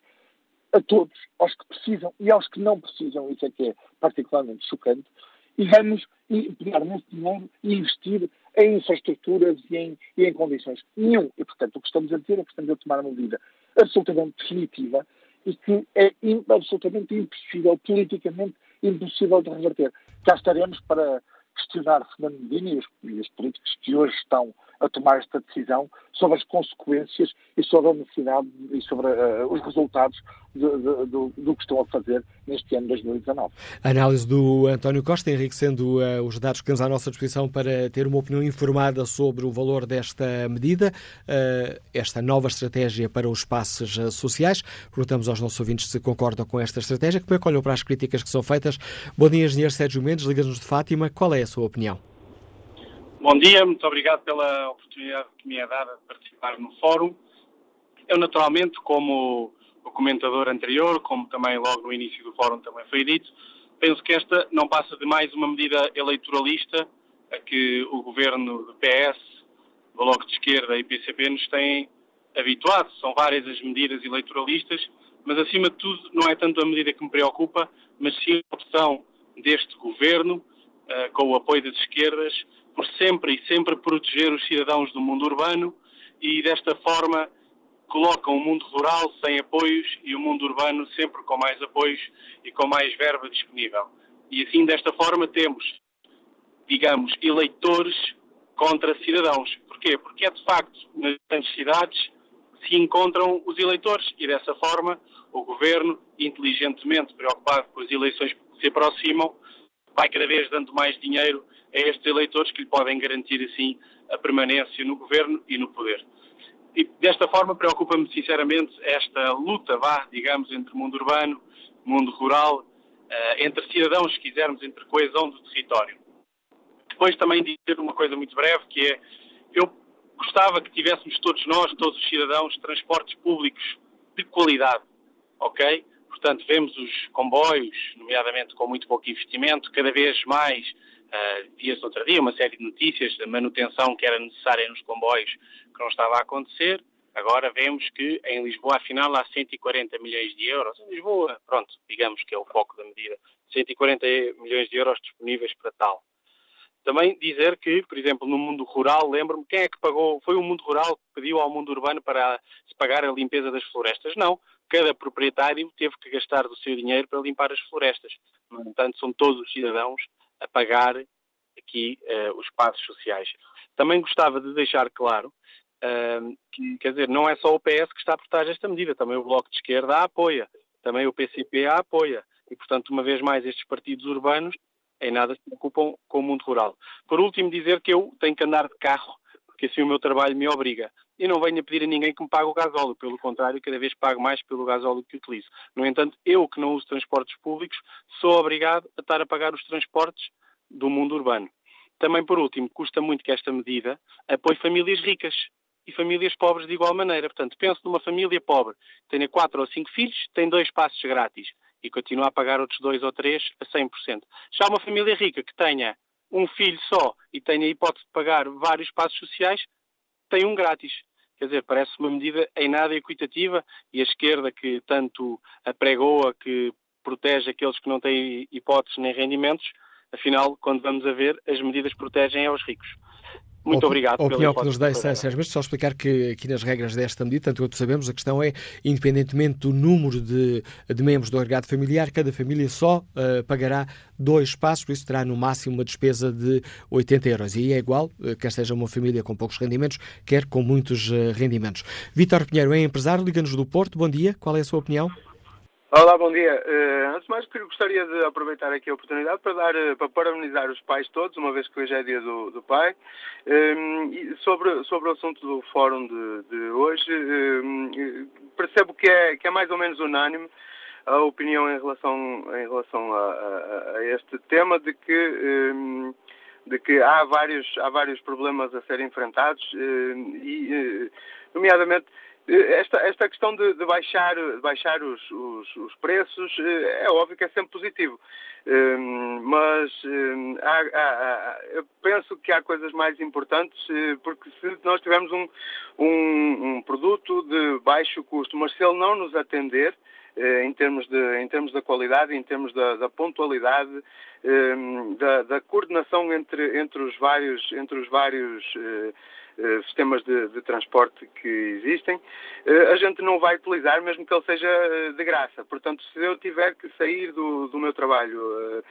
a todos, aos que precisam e aos que não precisam, isso é que é particularmente chocante, e vamos pegar nesse dinheiro e investir em infraestruturas e em, e em condições. Nenhum. E, portanto, o que estamos a dizer é que estamos a tomar uma medida absolutamente definitiva e que é absolutamente impossível, politicamente impossível de reverter. Cá estaremos para questionar Fernando Medina e os, e os políticos que hoje estão a tomar esta decisão sobre as consequências e sobre a necessidade e sobre uh, os resultados do, do, que estão a fazer neste ano 2019. A análise do António Costa, enriquecendo uh, os dados que temos à nossa disposição para ter uma opinião informada sobre o valor desta medida, uh, esta nova estratégia para os passos sociais. Perguntamos aos nossos ouvintes se concordam com esta estratégia, como é que olham para as críticas que são feitas. Bom dia, engenheiro Sérgio Mendes, Liga-nos de Fátima. Qual é a sua opinião? Bom dia, muito obrigado pela oportunidade que me é dada de participar no fórum. Eu, naturalmente, como o comentador anterior, como também logo no início do fórum também foi dito, penso que esta não passa de mais uma medida eleitoralista a que o governo do PS, do Bloco de Esquerda e PCP nos têm habituado. São várias as medidas eleitoralistas, mas acima de tudo não é tanto a medida que me preocupa, mas sim a opção deste governo, uh, com o apoio das esquerdas, por sempre e sempre proteger os cidadãos do mundo urbano e desta forma colocam o mundo rural sem apoios e o mundo urbano sempre com mais apoios e com mais verba disponível. E assim, desta forma, temos, digamos, eleitores contra cidadãos. Porquê? Porque é de facto nas grandes cidades se encontram os eleitores e dessa forma o governo, inteligentemente preocupado com as eleições que se aproximam, vai cada vez dando mais dinheiro a estes eleitores que lhe podem garantir assim a permanência no governo e no poder. E desta forma preocupa-me sinceramente esta luta, vá, digamos, entre mundo urbano, mundo rural, uh, entre cidadãos, se quisermos, entre coesão do território. Depois também dizer uma coisa muito breve, que é, eu gostava que tivéssemos todos nós, todos os cidadãos, transportes públicos de qualidade, ok? Portanto, vemos os comboios, nomeadamente com muito pouco investimento, cada vez mais, uh, via-se outro dia uma série de notícias da manutenção que era necessária nos comboios que não estava a acontecer. Agora vemos que em Lisboa, afinal, há 140 milhões de euros. Em Lisboa, pronto, digamos que é o foco da medida. 140 milhões de euros disponíveis para tal. Também dizer que, por exemplo, no mundo rural, lembro-me, quem é que pagou? Foi o mundo rural que pediu ao mundo urbano para se pagar a limpeza das florestas? Não cada proprietário teve que gastar do seu dinheiro para limpar as florestas. No entanto, são todos os cidadãos a pagar aqui uh, os passos sociais. Também gostava de deixar claro uh, que, quer dizer, não é só o PS que está por trás desta medida, também o Bloco de Esquerda a apoia, também o PCP a apoia. E, portanto, uma vez mais, estes partidos urbanos em nada se preocupam com o mundo rural. Por último, dizer que eu tenho que andar de carro, porque assim o meu trabalho me obriga e não venho a pedir a ninguém que me pague o gasóleo. Pelo contrário, cada vez pago mais pelo gasóleo que utilizo. No entanto, eu que não uso transportes públicos, sou obrigado a estar a pagar os transportes do mundo urbano. Também, por último, custa muito que esta medida apoie famílias ricas e famílias pobres de igual maneira. Portanto, penso numa família pobre, tenha quatro ou cinco filhos, tem dois passos grátis e continua a pagar outros dois ou três a 100%. Já uma família rica que tenha um filho só e tenha a hipótese de pagar vários passos sociais, tem um grátis. Quer dizer, parece uma medida em nada equitativa e a esquerda que tanto apregou a que protege aqueles que não têm hipóteses nem rendimentos, afinal, quando vamos a ver, as medidas protegem aos ricos. Muito obrigado. A opinião que nos deixa, Sérgio Mestre, só explicar que aqui nas regras desta medida, tanto quanto sabemos, a questão é, independentemente do número de, de membros do agregado familiar, cada família só uh, pagará dois passos, por isso terá no máximo uma despesa de 80 euros. E é igual, uh, quer seja uma família com poucos rendimentos, quer com muitos uh, rendimentos. Vítor Pinheiro é empresário, liga-nos do Porto. Bom dia, qual é a sua opinião? Olá, bom dia. Uh, antes de mais, gostaria de aproveitar aqui a oportunidade para dar, uh, para parabenizar os pais todos, uma vez que hoje é dia do, do pai. Uh, e sobre, sobre o assunto do fórum de, de hoje, percebo que é, que é mais ou menos unânime a opinião em relação, em relação a, a, a este tema de que, de que há, vários, há vários problemas a serem enfrentados e, nomeadamente, esta, esta questão de, de baixar, de baixar os, os, os, preços eh, é óbvio que é sempre positivo, hum, mas hum, há, há, eu penso que há coisas mais importantes, eh, porque se nós tivermos um, um, um produto de baixo custo, mas se ele não nos atender, eh, em termos, de, em termos da qualidade, em termos da, da pontualidade, hum, da, da, coordenação entre, entre os vários, entre os vários sistemas de, de, transporte que existem, uh, a gente não vai utilizar, mesmo que ele seja de graça. Portanto, se eu tiver que sair do, do meu trabalho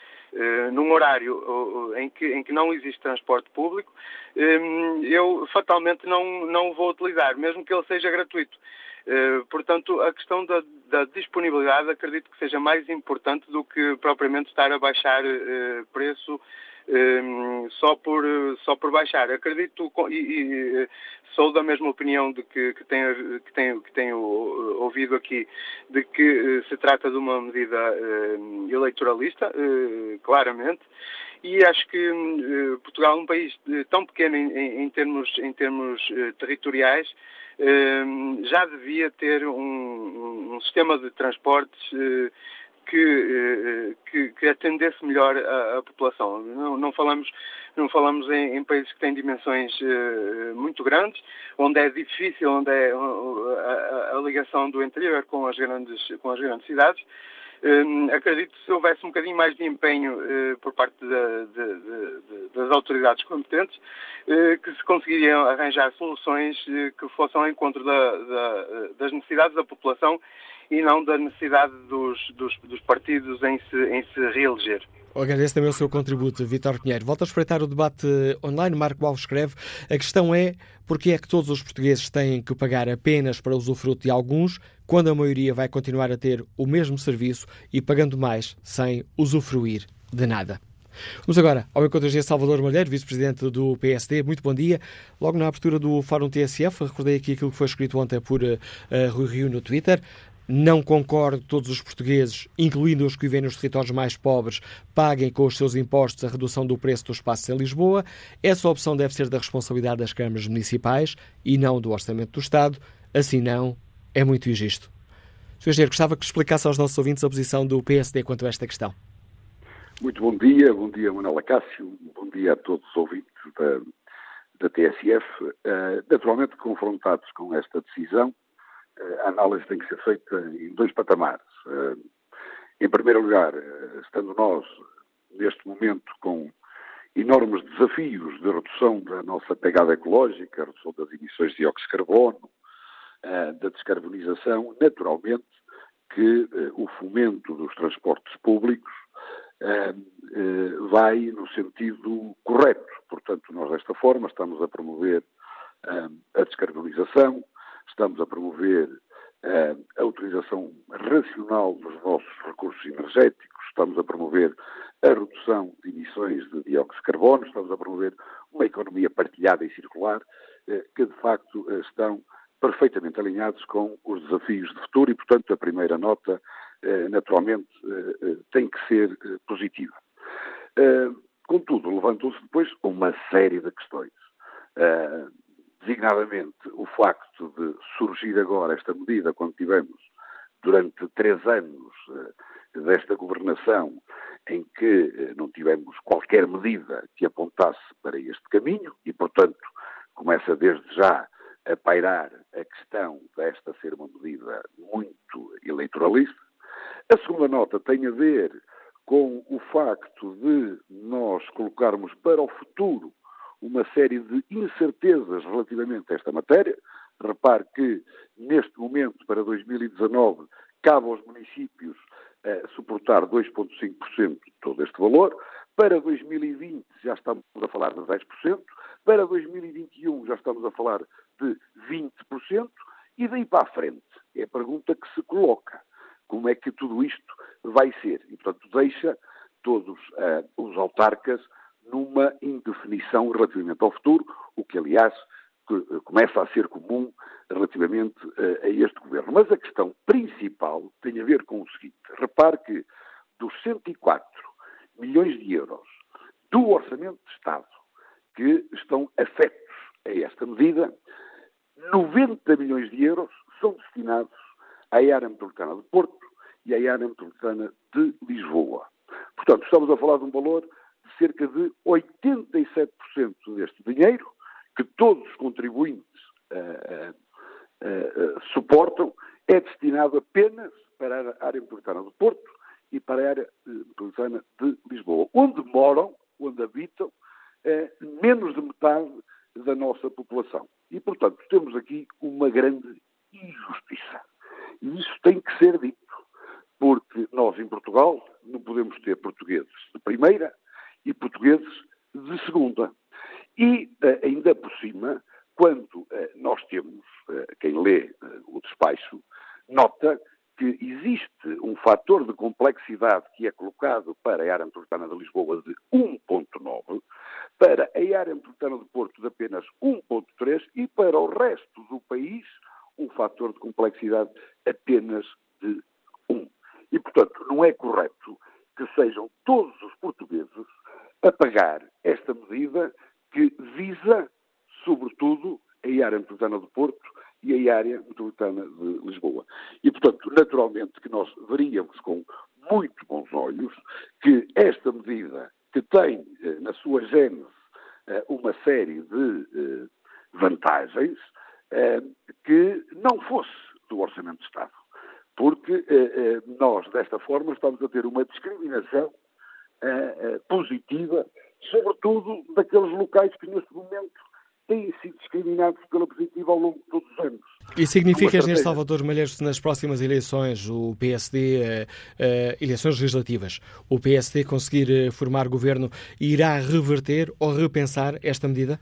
num horário em que, em que não existe transporte público, eu fatalmente não, não vou utilizar, mesmo que ele seja gratuito. Eh, portanto, a questão da, da, disponibilidade acredito que seja mais importante do que propriamente estar a baixar preço um, só, por, só por baixar. Acredito e, e sou da mesma opinião de que, que, tenho, que, tenho, que tenho ouvido aqui, de que uh, se trata de uma medida uh, eleitoralista, uh, claramente, e acho que Portugal é um país tão pequeno em, em, termos, em termos territoriais, Ehm, já devia ter um, um sistema de transportes eh, que, eh, que, que, atendesse melhor a, a população. Não, não, falamos, não falamos em, em, países que têm dimensões uh, muito grandes, onde é difícil, onde é a, a, ligação do interior com as grandes, com as grandes cidades. Uh, acredito que se houvesse um bocadinho mais de empenho uh, por parte de, de, de, das autoridades competentes, uh, que se conseguiriam arranjar soluções eh, que fossem ao encontro da, da, das necessidades da população e não da necessidade dos, dos, dos partidos em se, em se reeleger. Agradeço também o seu contributo, Vitor Pinheiro. Volto a espreitar o debate online. Marco Alves escreve: a questão é porque é que todos os portugueses têm que pagar apenas para usufruto de alguns, quando a maioria vai continuar a ter o mesmo serviço e pagando mais sem usufruir de nada. Vamos agora ao encontro de Salvador Malheiro, vice-presidente do PSD. Muito bom dia. Logo na abertura do Fórum TSF, recordei aqui aquilo que foi escrito ontem por uh, Rui Rio no Twitter. Não concordo que todos os portugueses, incluindo os que vivem nos territórios mais pobres, paguem com os seus impostos a redução do preço dos espaços em Lisboa. Essa opção deve ser da responsabilidade das câmaras municipais e não do orçamento do Estado. Assim não, é muito injusto. Sr. Engenheiro, gostava que explicasse aos nossos ouvintes a posição do PSD quanto a esta questão. Muito bom dia, bom dia Manuela Cássio, bom dia a todos os ouvintes da, da TSF. Uh, naturalmente confrontados com esta decisão, a análise tem que ser feita em dois patamares. Eh, em primeiro lugar, eh, estando nós, neste momento, com enormes desafios de redução da nossa pegada ecológica, redução das emissões de dióxido de carbono, eh, da descarbonização, naturalmente que o fomento dos transportes públicos vai no sentido correto. Portanto, nós desta forma estamos a promover a descarbonização, estamos a promover uh, a utilização racional dos nossos recursos energéticos, estamos a promover a redução de emissões de dióxido de carbono, estamos a promover uma economia partilhada e circular, uh, que de facto uh, estão perfeitamente alinhados com os desafios de futuro e, portanto, a primeira nota, naturalmente, tem que ser positiva. Contudo, levantam-se depois uma série de questões designadamente o facto de surgir agora esta medida, quando tivemos durante três anos eh, desta governação em que eh, não tivemos qualquer medida que apontasse para este caminho e, portanto, começa desde já a pairar a questão desta ser uma medida muito eleitoralista. A segunda nota tem a ver com o facto de nós colocarmos para o futuro uma série de incertezas relativamente a esta matéria. Repare que, neste momento, para 2019, cabe aos municípios eh, suportar 2,5% de todo este valor. Para 2020 já estamos a falar de 10%. Para 2021 já estamos a falar de 20%. E daí para a frente é a pergunta que se coloca. Como é que tudo isto vai ser? E, portanto, deixa todos uh, os autarcas numa indefinição relativamente ao futuro, o que, aliás, eh, começa a ser comum relativamente eh, a este governo. Mas a questão principal tem a ver com o seguinte: repare que dos 104 milhões de euros do Orçamento de Estado que estão afetos a esta medida, 90 milhões de euros são destinados à área metropolitana de Porto e à área metropolitana de Lisboa. Portanto, estamos a falar de um valor cerca de 87% deste dinheiro, que todos os contribuintes uh, uh, suportam, é destinado apenas para a área metropolitana do Porto e para a área metropolitana de Lisboa, onde moram, onde habitam, menos de metade da nossa população. E, portanto, temos aqui uma grande injustiça. E isso tem que ser dito, porque nós em Portugal não podemos ter portugueses de primeira e portugueses de segunda. E, eh, ainda por cima, quando eh, nós temos, eh, quem lê o despacho, nota que existe um fator de complexidade que é colocado para a área metropolitana de Lisboa de 1.9, para a área metropolitana de Porto de apenas 1.3 e para o resto do país um fator de complexidade apenas de 1. E, portanto, não é correto que sejam todos os portugueses a pagar esta medida que visa, sobretudo, a área metropolitana de Porto e a área metropolitana de Lisboa. E, portanto, naturalmente que nós veríamos com muito bons olhos que esta medida, que tem eh, na sua gênese eh, uma série de eh, vantagens, que não fosse do Orçamento de Estado. Porque nós, desta forma, estamos a ter uma discriminação positiva, sobretudo daqueles locais que neste momento têm sido discriminados pela positiva ao longo de todos os anos. E significa, Engenheiro Salvador Malheiros, nas próximas eleições, o PSD, uh, eleições legislativas, o PSD conseguir formar governo, irá reverter ou repensar esta medida?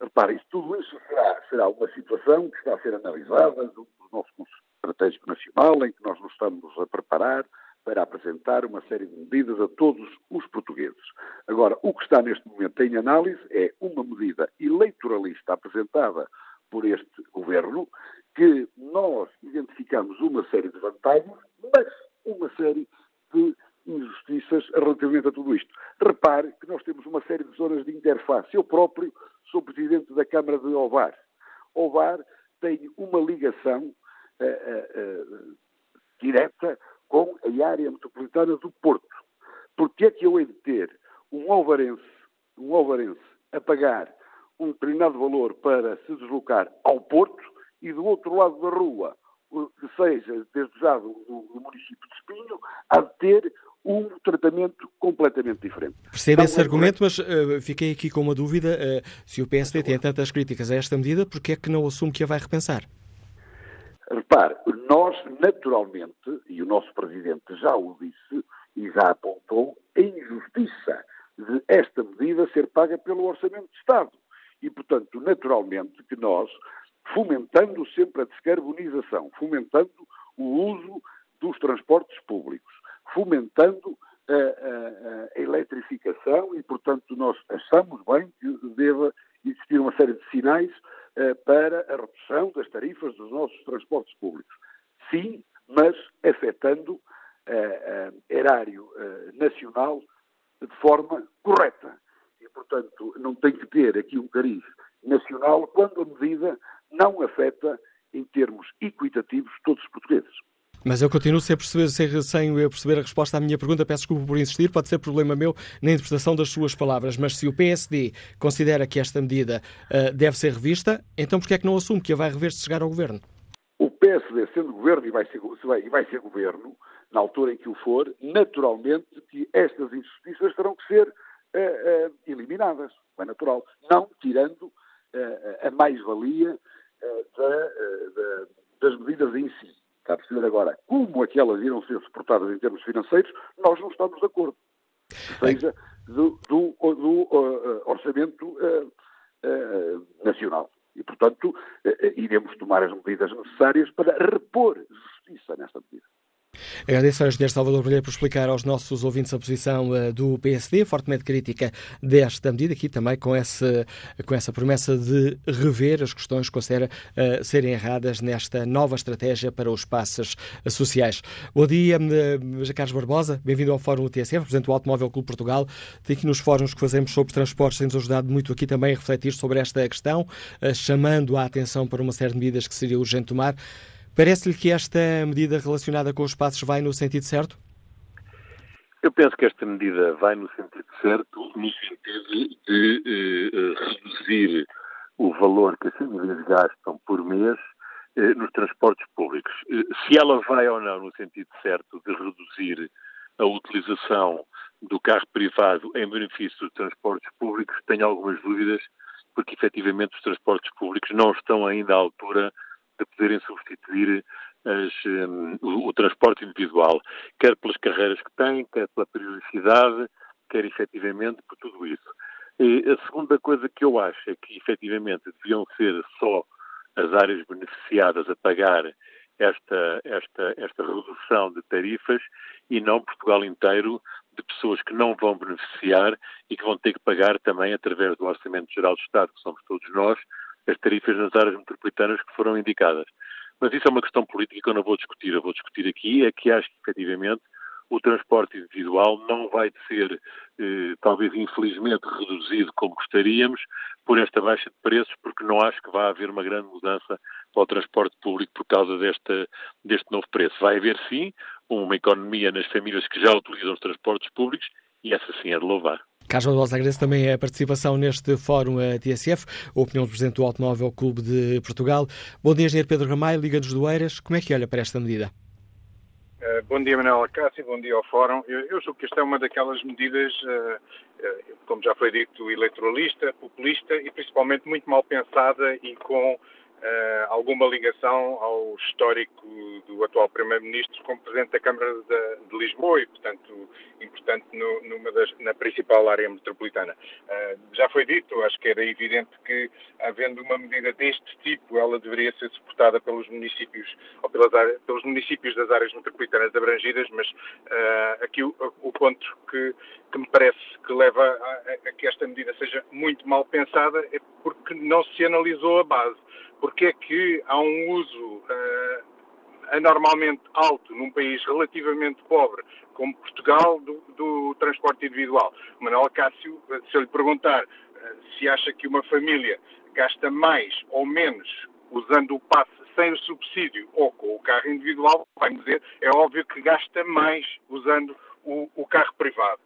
Repare, isso, tudo isso será, será uma situação que está a ser analisada no nosso Conselho Estratégico Nacional, em que nós nos estamos a preparar para apresentar uma série de medidas a todos os portugueses. Agora, o que está neste momento em análise é uma medida eleitoralista apresentada por este governo, que nós identificamos uma série de vantagens, mas uma série de injustiças relativamente a tudo isto. Repare que nós temos uma série de zonas de interface. Eu próprio sou presidente da Câmara de Ovar. Ovar tem uma ligação uh, uh, uh, direta com a área metropolitana do Porto. Porque é que eu hei de ter um alvarense, um alvarense a pagar um determinado valor para se deslocar ao Porto e do outro lado da rua, que seja desde já do, do município de Espinho, há de ter um tratamento completamente diferente. Percebe esse é argumento, mas uh, fiquei aqui com uma dúvida. Uh, se o PSD tem tantas críticas a esta medida, por que é que não assume que a vai repensar? Repare, nós, naturalmente, e o nosso Presidente já o disse e já apontou, a injustiça de esta medida ser paga pelo Orçamento de Estado. E, portanto, naturalmente que nós, fomentando sempre a descarbonização, fomentando o uso dos transportes públicos, fomentando a, a, a eletrificação e, portanto, nós achamos bem que deva existir uma série de sinais uh, para a redução das tarifas dos nossos transportes públicos. Sim, mas afetando uh, uh, erário uh, nacional de forma correta. E, portanto, não tem que ter aqui um cariz nacional quando a medida não afeta, em termos equitativos, todos os portugueses. Mas eu continuo sem, perceber, sem, sem perceber a resposta à minha pergunta. Peço desculpa por insistir, pode ser problema meu na interpretação das suas palavras. Mas se o PSD considera que esta medida uh, deve ser revista, então porquê é que não assume que a vai rever se chegar ao governo? O PSD, sendo governo e vai ser, e vai ser governo, na altura em que o for, naturalmente que estas injustiças terão que ser uh, uh, eliminadas. É natural. Não tirando a mais-valia das medidas em si. Está a perceber agora como aquelas irão ser suportadas em termos financeiros, nós não estamos de acordo. Seja do, do, do uh, orçamento uh, uh, nacional. E, portanto, iremos tomar as medidas necessárias para repor justiça nesta medida. Agradeço ao engenheiro Salvador Bolheiro por explicar aos nossos ouvintes a posição uh, do PSD, fortemente crítica desta medida, aqui também com essa, com essa promessa de rever as questões que considera uh, serem erradas nesta nova estratégia para os passos sociais. Bom dia, uh, Carlos Barbosa, bem-vindo ao Fórum TSF, representante do Automóvel Clube Portugal. Tem aqui nos fóruns que fazemos sobre transportes, tem-nos ajudado muito aqui também a refletir sobre esta questão, uh, chamando a atenção para uma série de medidas que seria urgente tomar. Parece-lhe que esta medida relacionada com os passos vai no sentido certo? Eu penso que esta medida vai no sentido certo, no sentido de eh, reduzir o valor que as famílias gastam por mês eh, nos transportes públicos. Eh, se ela vai ou não no sentido certo de reduzir a utilização do carro privado em benefício dos transportes públicos, tenho algumas dúvidas, porque efetivamente os transportes públicos não estão ainda à altura de poderem substituir as, um, o, o, transporte individual, quer pelas carreiras que têm, quer pela periodicidade, quer efetivamente por tudo isso. E a segunda coisa que eu acho é que efetivamente deviam ser só as áreas beneficiadas a pagar esta, esta, esta redução de tarifas e não Portugal inteiro de pessoas que não vão beneficiar e que vão ter que pagar também através do Orçamento Geral do Estado, que somos todos nós, as tarifas nas áreas metropolitanas que foram indicadas. Mas isso é uma questão política que eu não vou discutir. Eu vou discutir aqui é que acho que, efetivamente, o transporte individual não vai ser, eh, talvez infelizmente, reduzido como gostaríamos por esta baixa de preços, porque não acho que vá haver uma grande mudança para o transporte público por causa desta, deste novo preço. Vai haver, sim, uma economia nas famílias que já utilizam os transportes públicos e essa sim é de louvar. Carlos Barbosa agradece também a participação neste fórum TSF, a opinião do Presidente do Automóvel Clube de Portugal. Bom dia, Engenheiro Pedro Ramalho, Liga-nos do Eiras. Como é que olha para esta medida? Uh, bom dia, Manuel Acácio, bom dia ao Fórum. Eu, eu julgo que esta é uma daquelas medidas, uh, uh, como já foi dito, eleitoralista, populista e principalmente muito mal pensada e com Uh, alguma ligação ao histórico do atual Primeiro-Ministro como Presidente da Câmara de, de Lisboa e, portanto, importante no, numa das, na principal área metropolitana. Uh, já foi dito, acho que era evidente que, havendo uma medida deste tipo, ela deveria ser suportada pelos municípios ou pelas áreas, pelos municípios das áreas metropolitanas abrangidas, mas uh, aqui o, o ponto que, que, me parece que leva a, a que esta medida seja muito mal pensada é porque não se analisou a base porque é que há um uso uh, anormalmente alto num país relativamente pobre como Portugal do, do transporte individual. Manuel Cássio, se eu lhe perguntar uh, se acha que uma família gasta mais ou menos usando o passe sem o subsídio ou com o carro individual, vai-me dizer, é óbvio que gasta mais usando o, o carro privado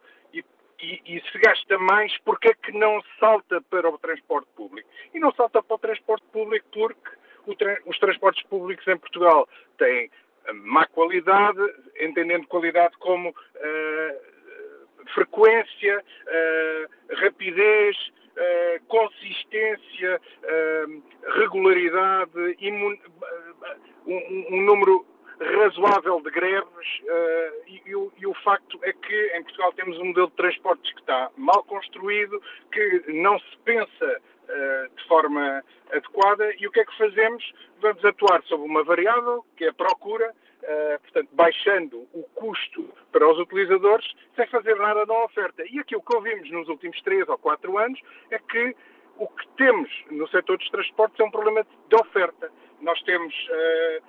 e, e, se gasta mais, porque é que não salta para o transporte público? E não salta para o transporte público porque tra os transportes públicos em Portugal têm eh, má qualidade, entendendo qualidade como uh, frequência, uh, rapidez, uh, consistência, regularidade, um, um número razoável de greves uh, e, e, o, e, o, facto é que em Portugal temos um modelo de transportes que está mal construído, que não se pensa uh, de forma adequada e o que é que fazemos? Vamos atuar sobre uma variável, que é a procura, uh, portanto, baixando o custo para os utilizadores sem fazer nada na oferta. E aquilo que ouvimos nos últimos três ou quatro anos é que o que temos no setor dos transportes é um problema de oferta. Nós temos uh,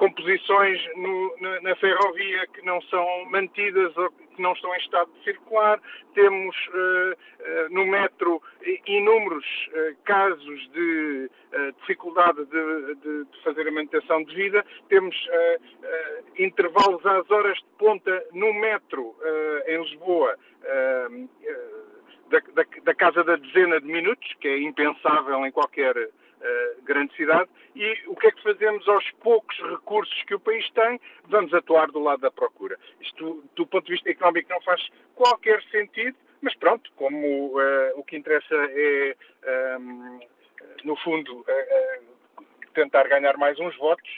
composições no, na, na, ferrovia que não são mantidas ou que não estão em estado de circular. Temos uh, uh, no metro inúmeros uh, casos de dificuldade de, de, de, fazer a manutenção de vida. Temos intervalos às horas de ponta no metro em Lisboa. Da, da, da, casa da dezena de minutos, que é impensável em qualquer uh, grande cidade, e o que é que fazemos aos poucos recursos que o país tem? Vamos atuar do lado da procura. Isto, do ponto de vista económico, não faz qualquer sentido, mas pronto, como uh, o que interessa é, um, ehm, no fundo, uh, tentar ganhar mais uns votos,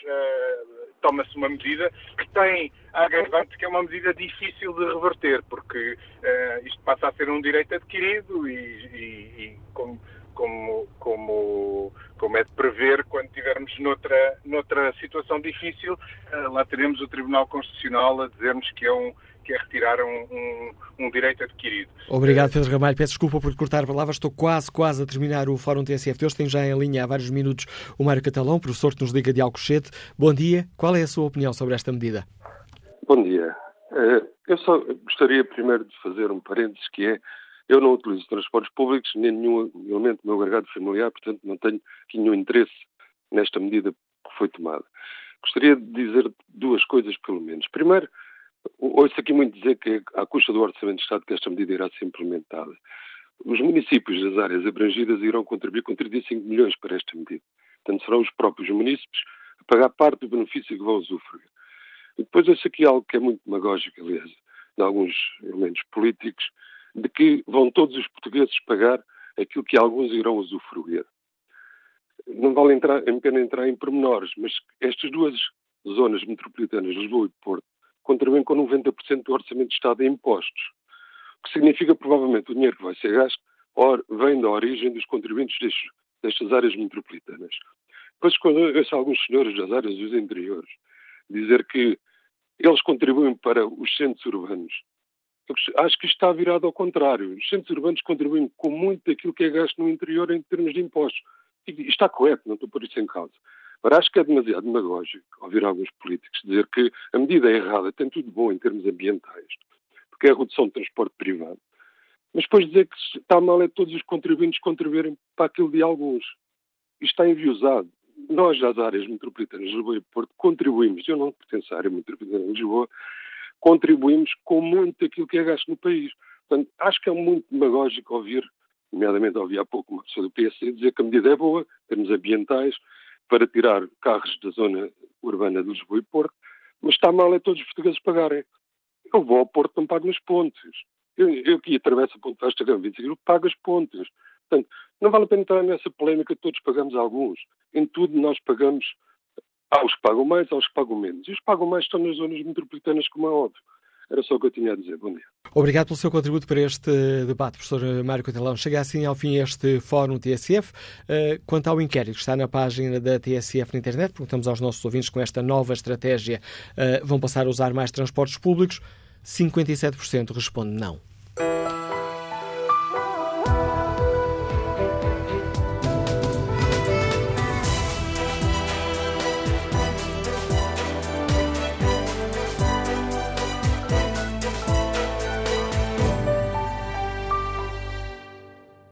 toma-se uma medida que tem a agravante que é uma medida difícil de reverter, porque uh, isto passa a ser um direito adquirido e, e, e como, como, como, como é de prever, quando estivermos noutra, noutra situação difícil, uh, lá teremos o Tribunal Constitucional a dizer-nos que é um que é retirar um, um, um, direito adquirido. Obrigado, Pedro Ramalho. Peço desculpa por cortar palavras. Estou quase, quase a terminar o Fórum TSF de hoje. Tenho já em linha há vários minutos o Mário Catalão, professor que nos liga de Alcochete. Bom dia. Qual é a sua opinião sobre esta medida? Bom dia. Eh, eu só gostaria primeiro de fazer um parênteses que é eu não utilizo transportes públicos, nem nenhum elemento do meu agregado familiar, portanto não tenho nenhum interesse nesta medida que foi tomada. Gostaria de dizer duas coisas, pelo menos. Primeiro, ouço aqui muito dizer que é à custa do Orçamento de Estado que esta medida irá ser implementada. Os municípios das áreas abrangidas irão contribuir com 35 milhões para esta medida. Portanto, serão os próprios municípios a pagar parte do benefício que vão usufruir. E depois ouço aqui algo que é muito demagógico, aliás, de alguns elementos políticos, de que vão todos os portugueses pagar aquilo que alguns irão usufruir. Não vale entrar, a pena entrar em pormenores, mas estas duas zonas metropolitanas, Lisboa e Porto, contribuem com 90% do orçamento de Estado em impostos, o que significa provavelmente o dinheiro que vai ser gasto vem da origem dos contribuintes destes, destas áreas metropolitanas. Depois, quando ouço alguns senhores das áreas dos interiores dizer que eles contribuem para os centros urbanos, acho que isto está virado ao contrário. Os centros urbanos contribuem com muito daquilo que é gasto no interior em termos de impostos. E está correto, não estou por isso em causa. Mas acho que é demasiado demagógico ouvir alguns políticos dizer que a medida é errada, tem tudo bom em termos ambientais, porque é a redução do transporte privado. Mas depois dizer que está mal é todos os contribuintes contribuírem para aquilo de alguns. Isto está enviosado. Nós, das áreas metropolitanas de Lisboa e Porto, contribuímos, eu não pertenço à área metropolitana de Lisboa, contribuímos com muito daquilo que é gasto no país. Portanto, acho que é muito demagógico ouvir, nomeadamente ouvi há pouco uma pessoa do PSD dizer que a medida é boa, termos ambientais, para tirar carros da zona urbana de Lisboa e Porto, mas está mal é todos os portugueses pagarem. Eu vou ao Porto, não pago nas pontes. Eu, eu que atravesso a ponte Vasta Gama 25 pago as pontes. Portanto, não vale a pena entrar nessa polémica, todos pagamos alguns. Em tudo nós pagamos, há os que pagam mais, há os que pagam menos. E os que pagam mais estão nas zonas metropolitanas, como é óbvio. Era só o que eu tinha a dizer. Bom dia. Obrigado pelo seu contributo para este debate, professor Mário Cotelão. Chega assim ao fim este Fórum TSF. Eh, quanto ao inquérito está na página da TSF na internet, perguntamos aos nossos ouvintes com esta nova estratégia, eh, vão passar a usar mais transportes públicos? 57% responde não.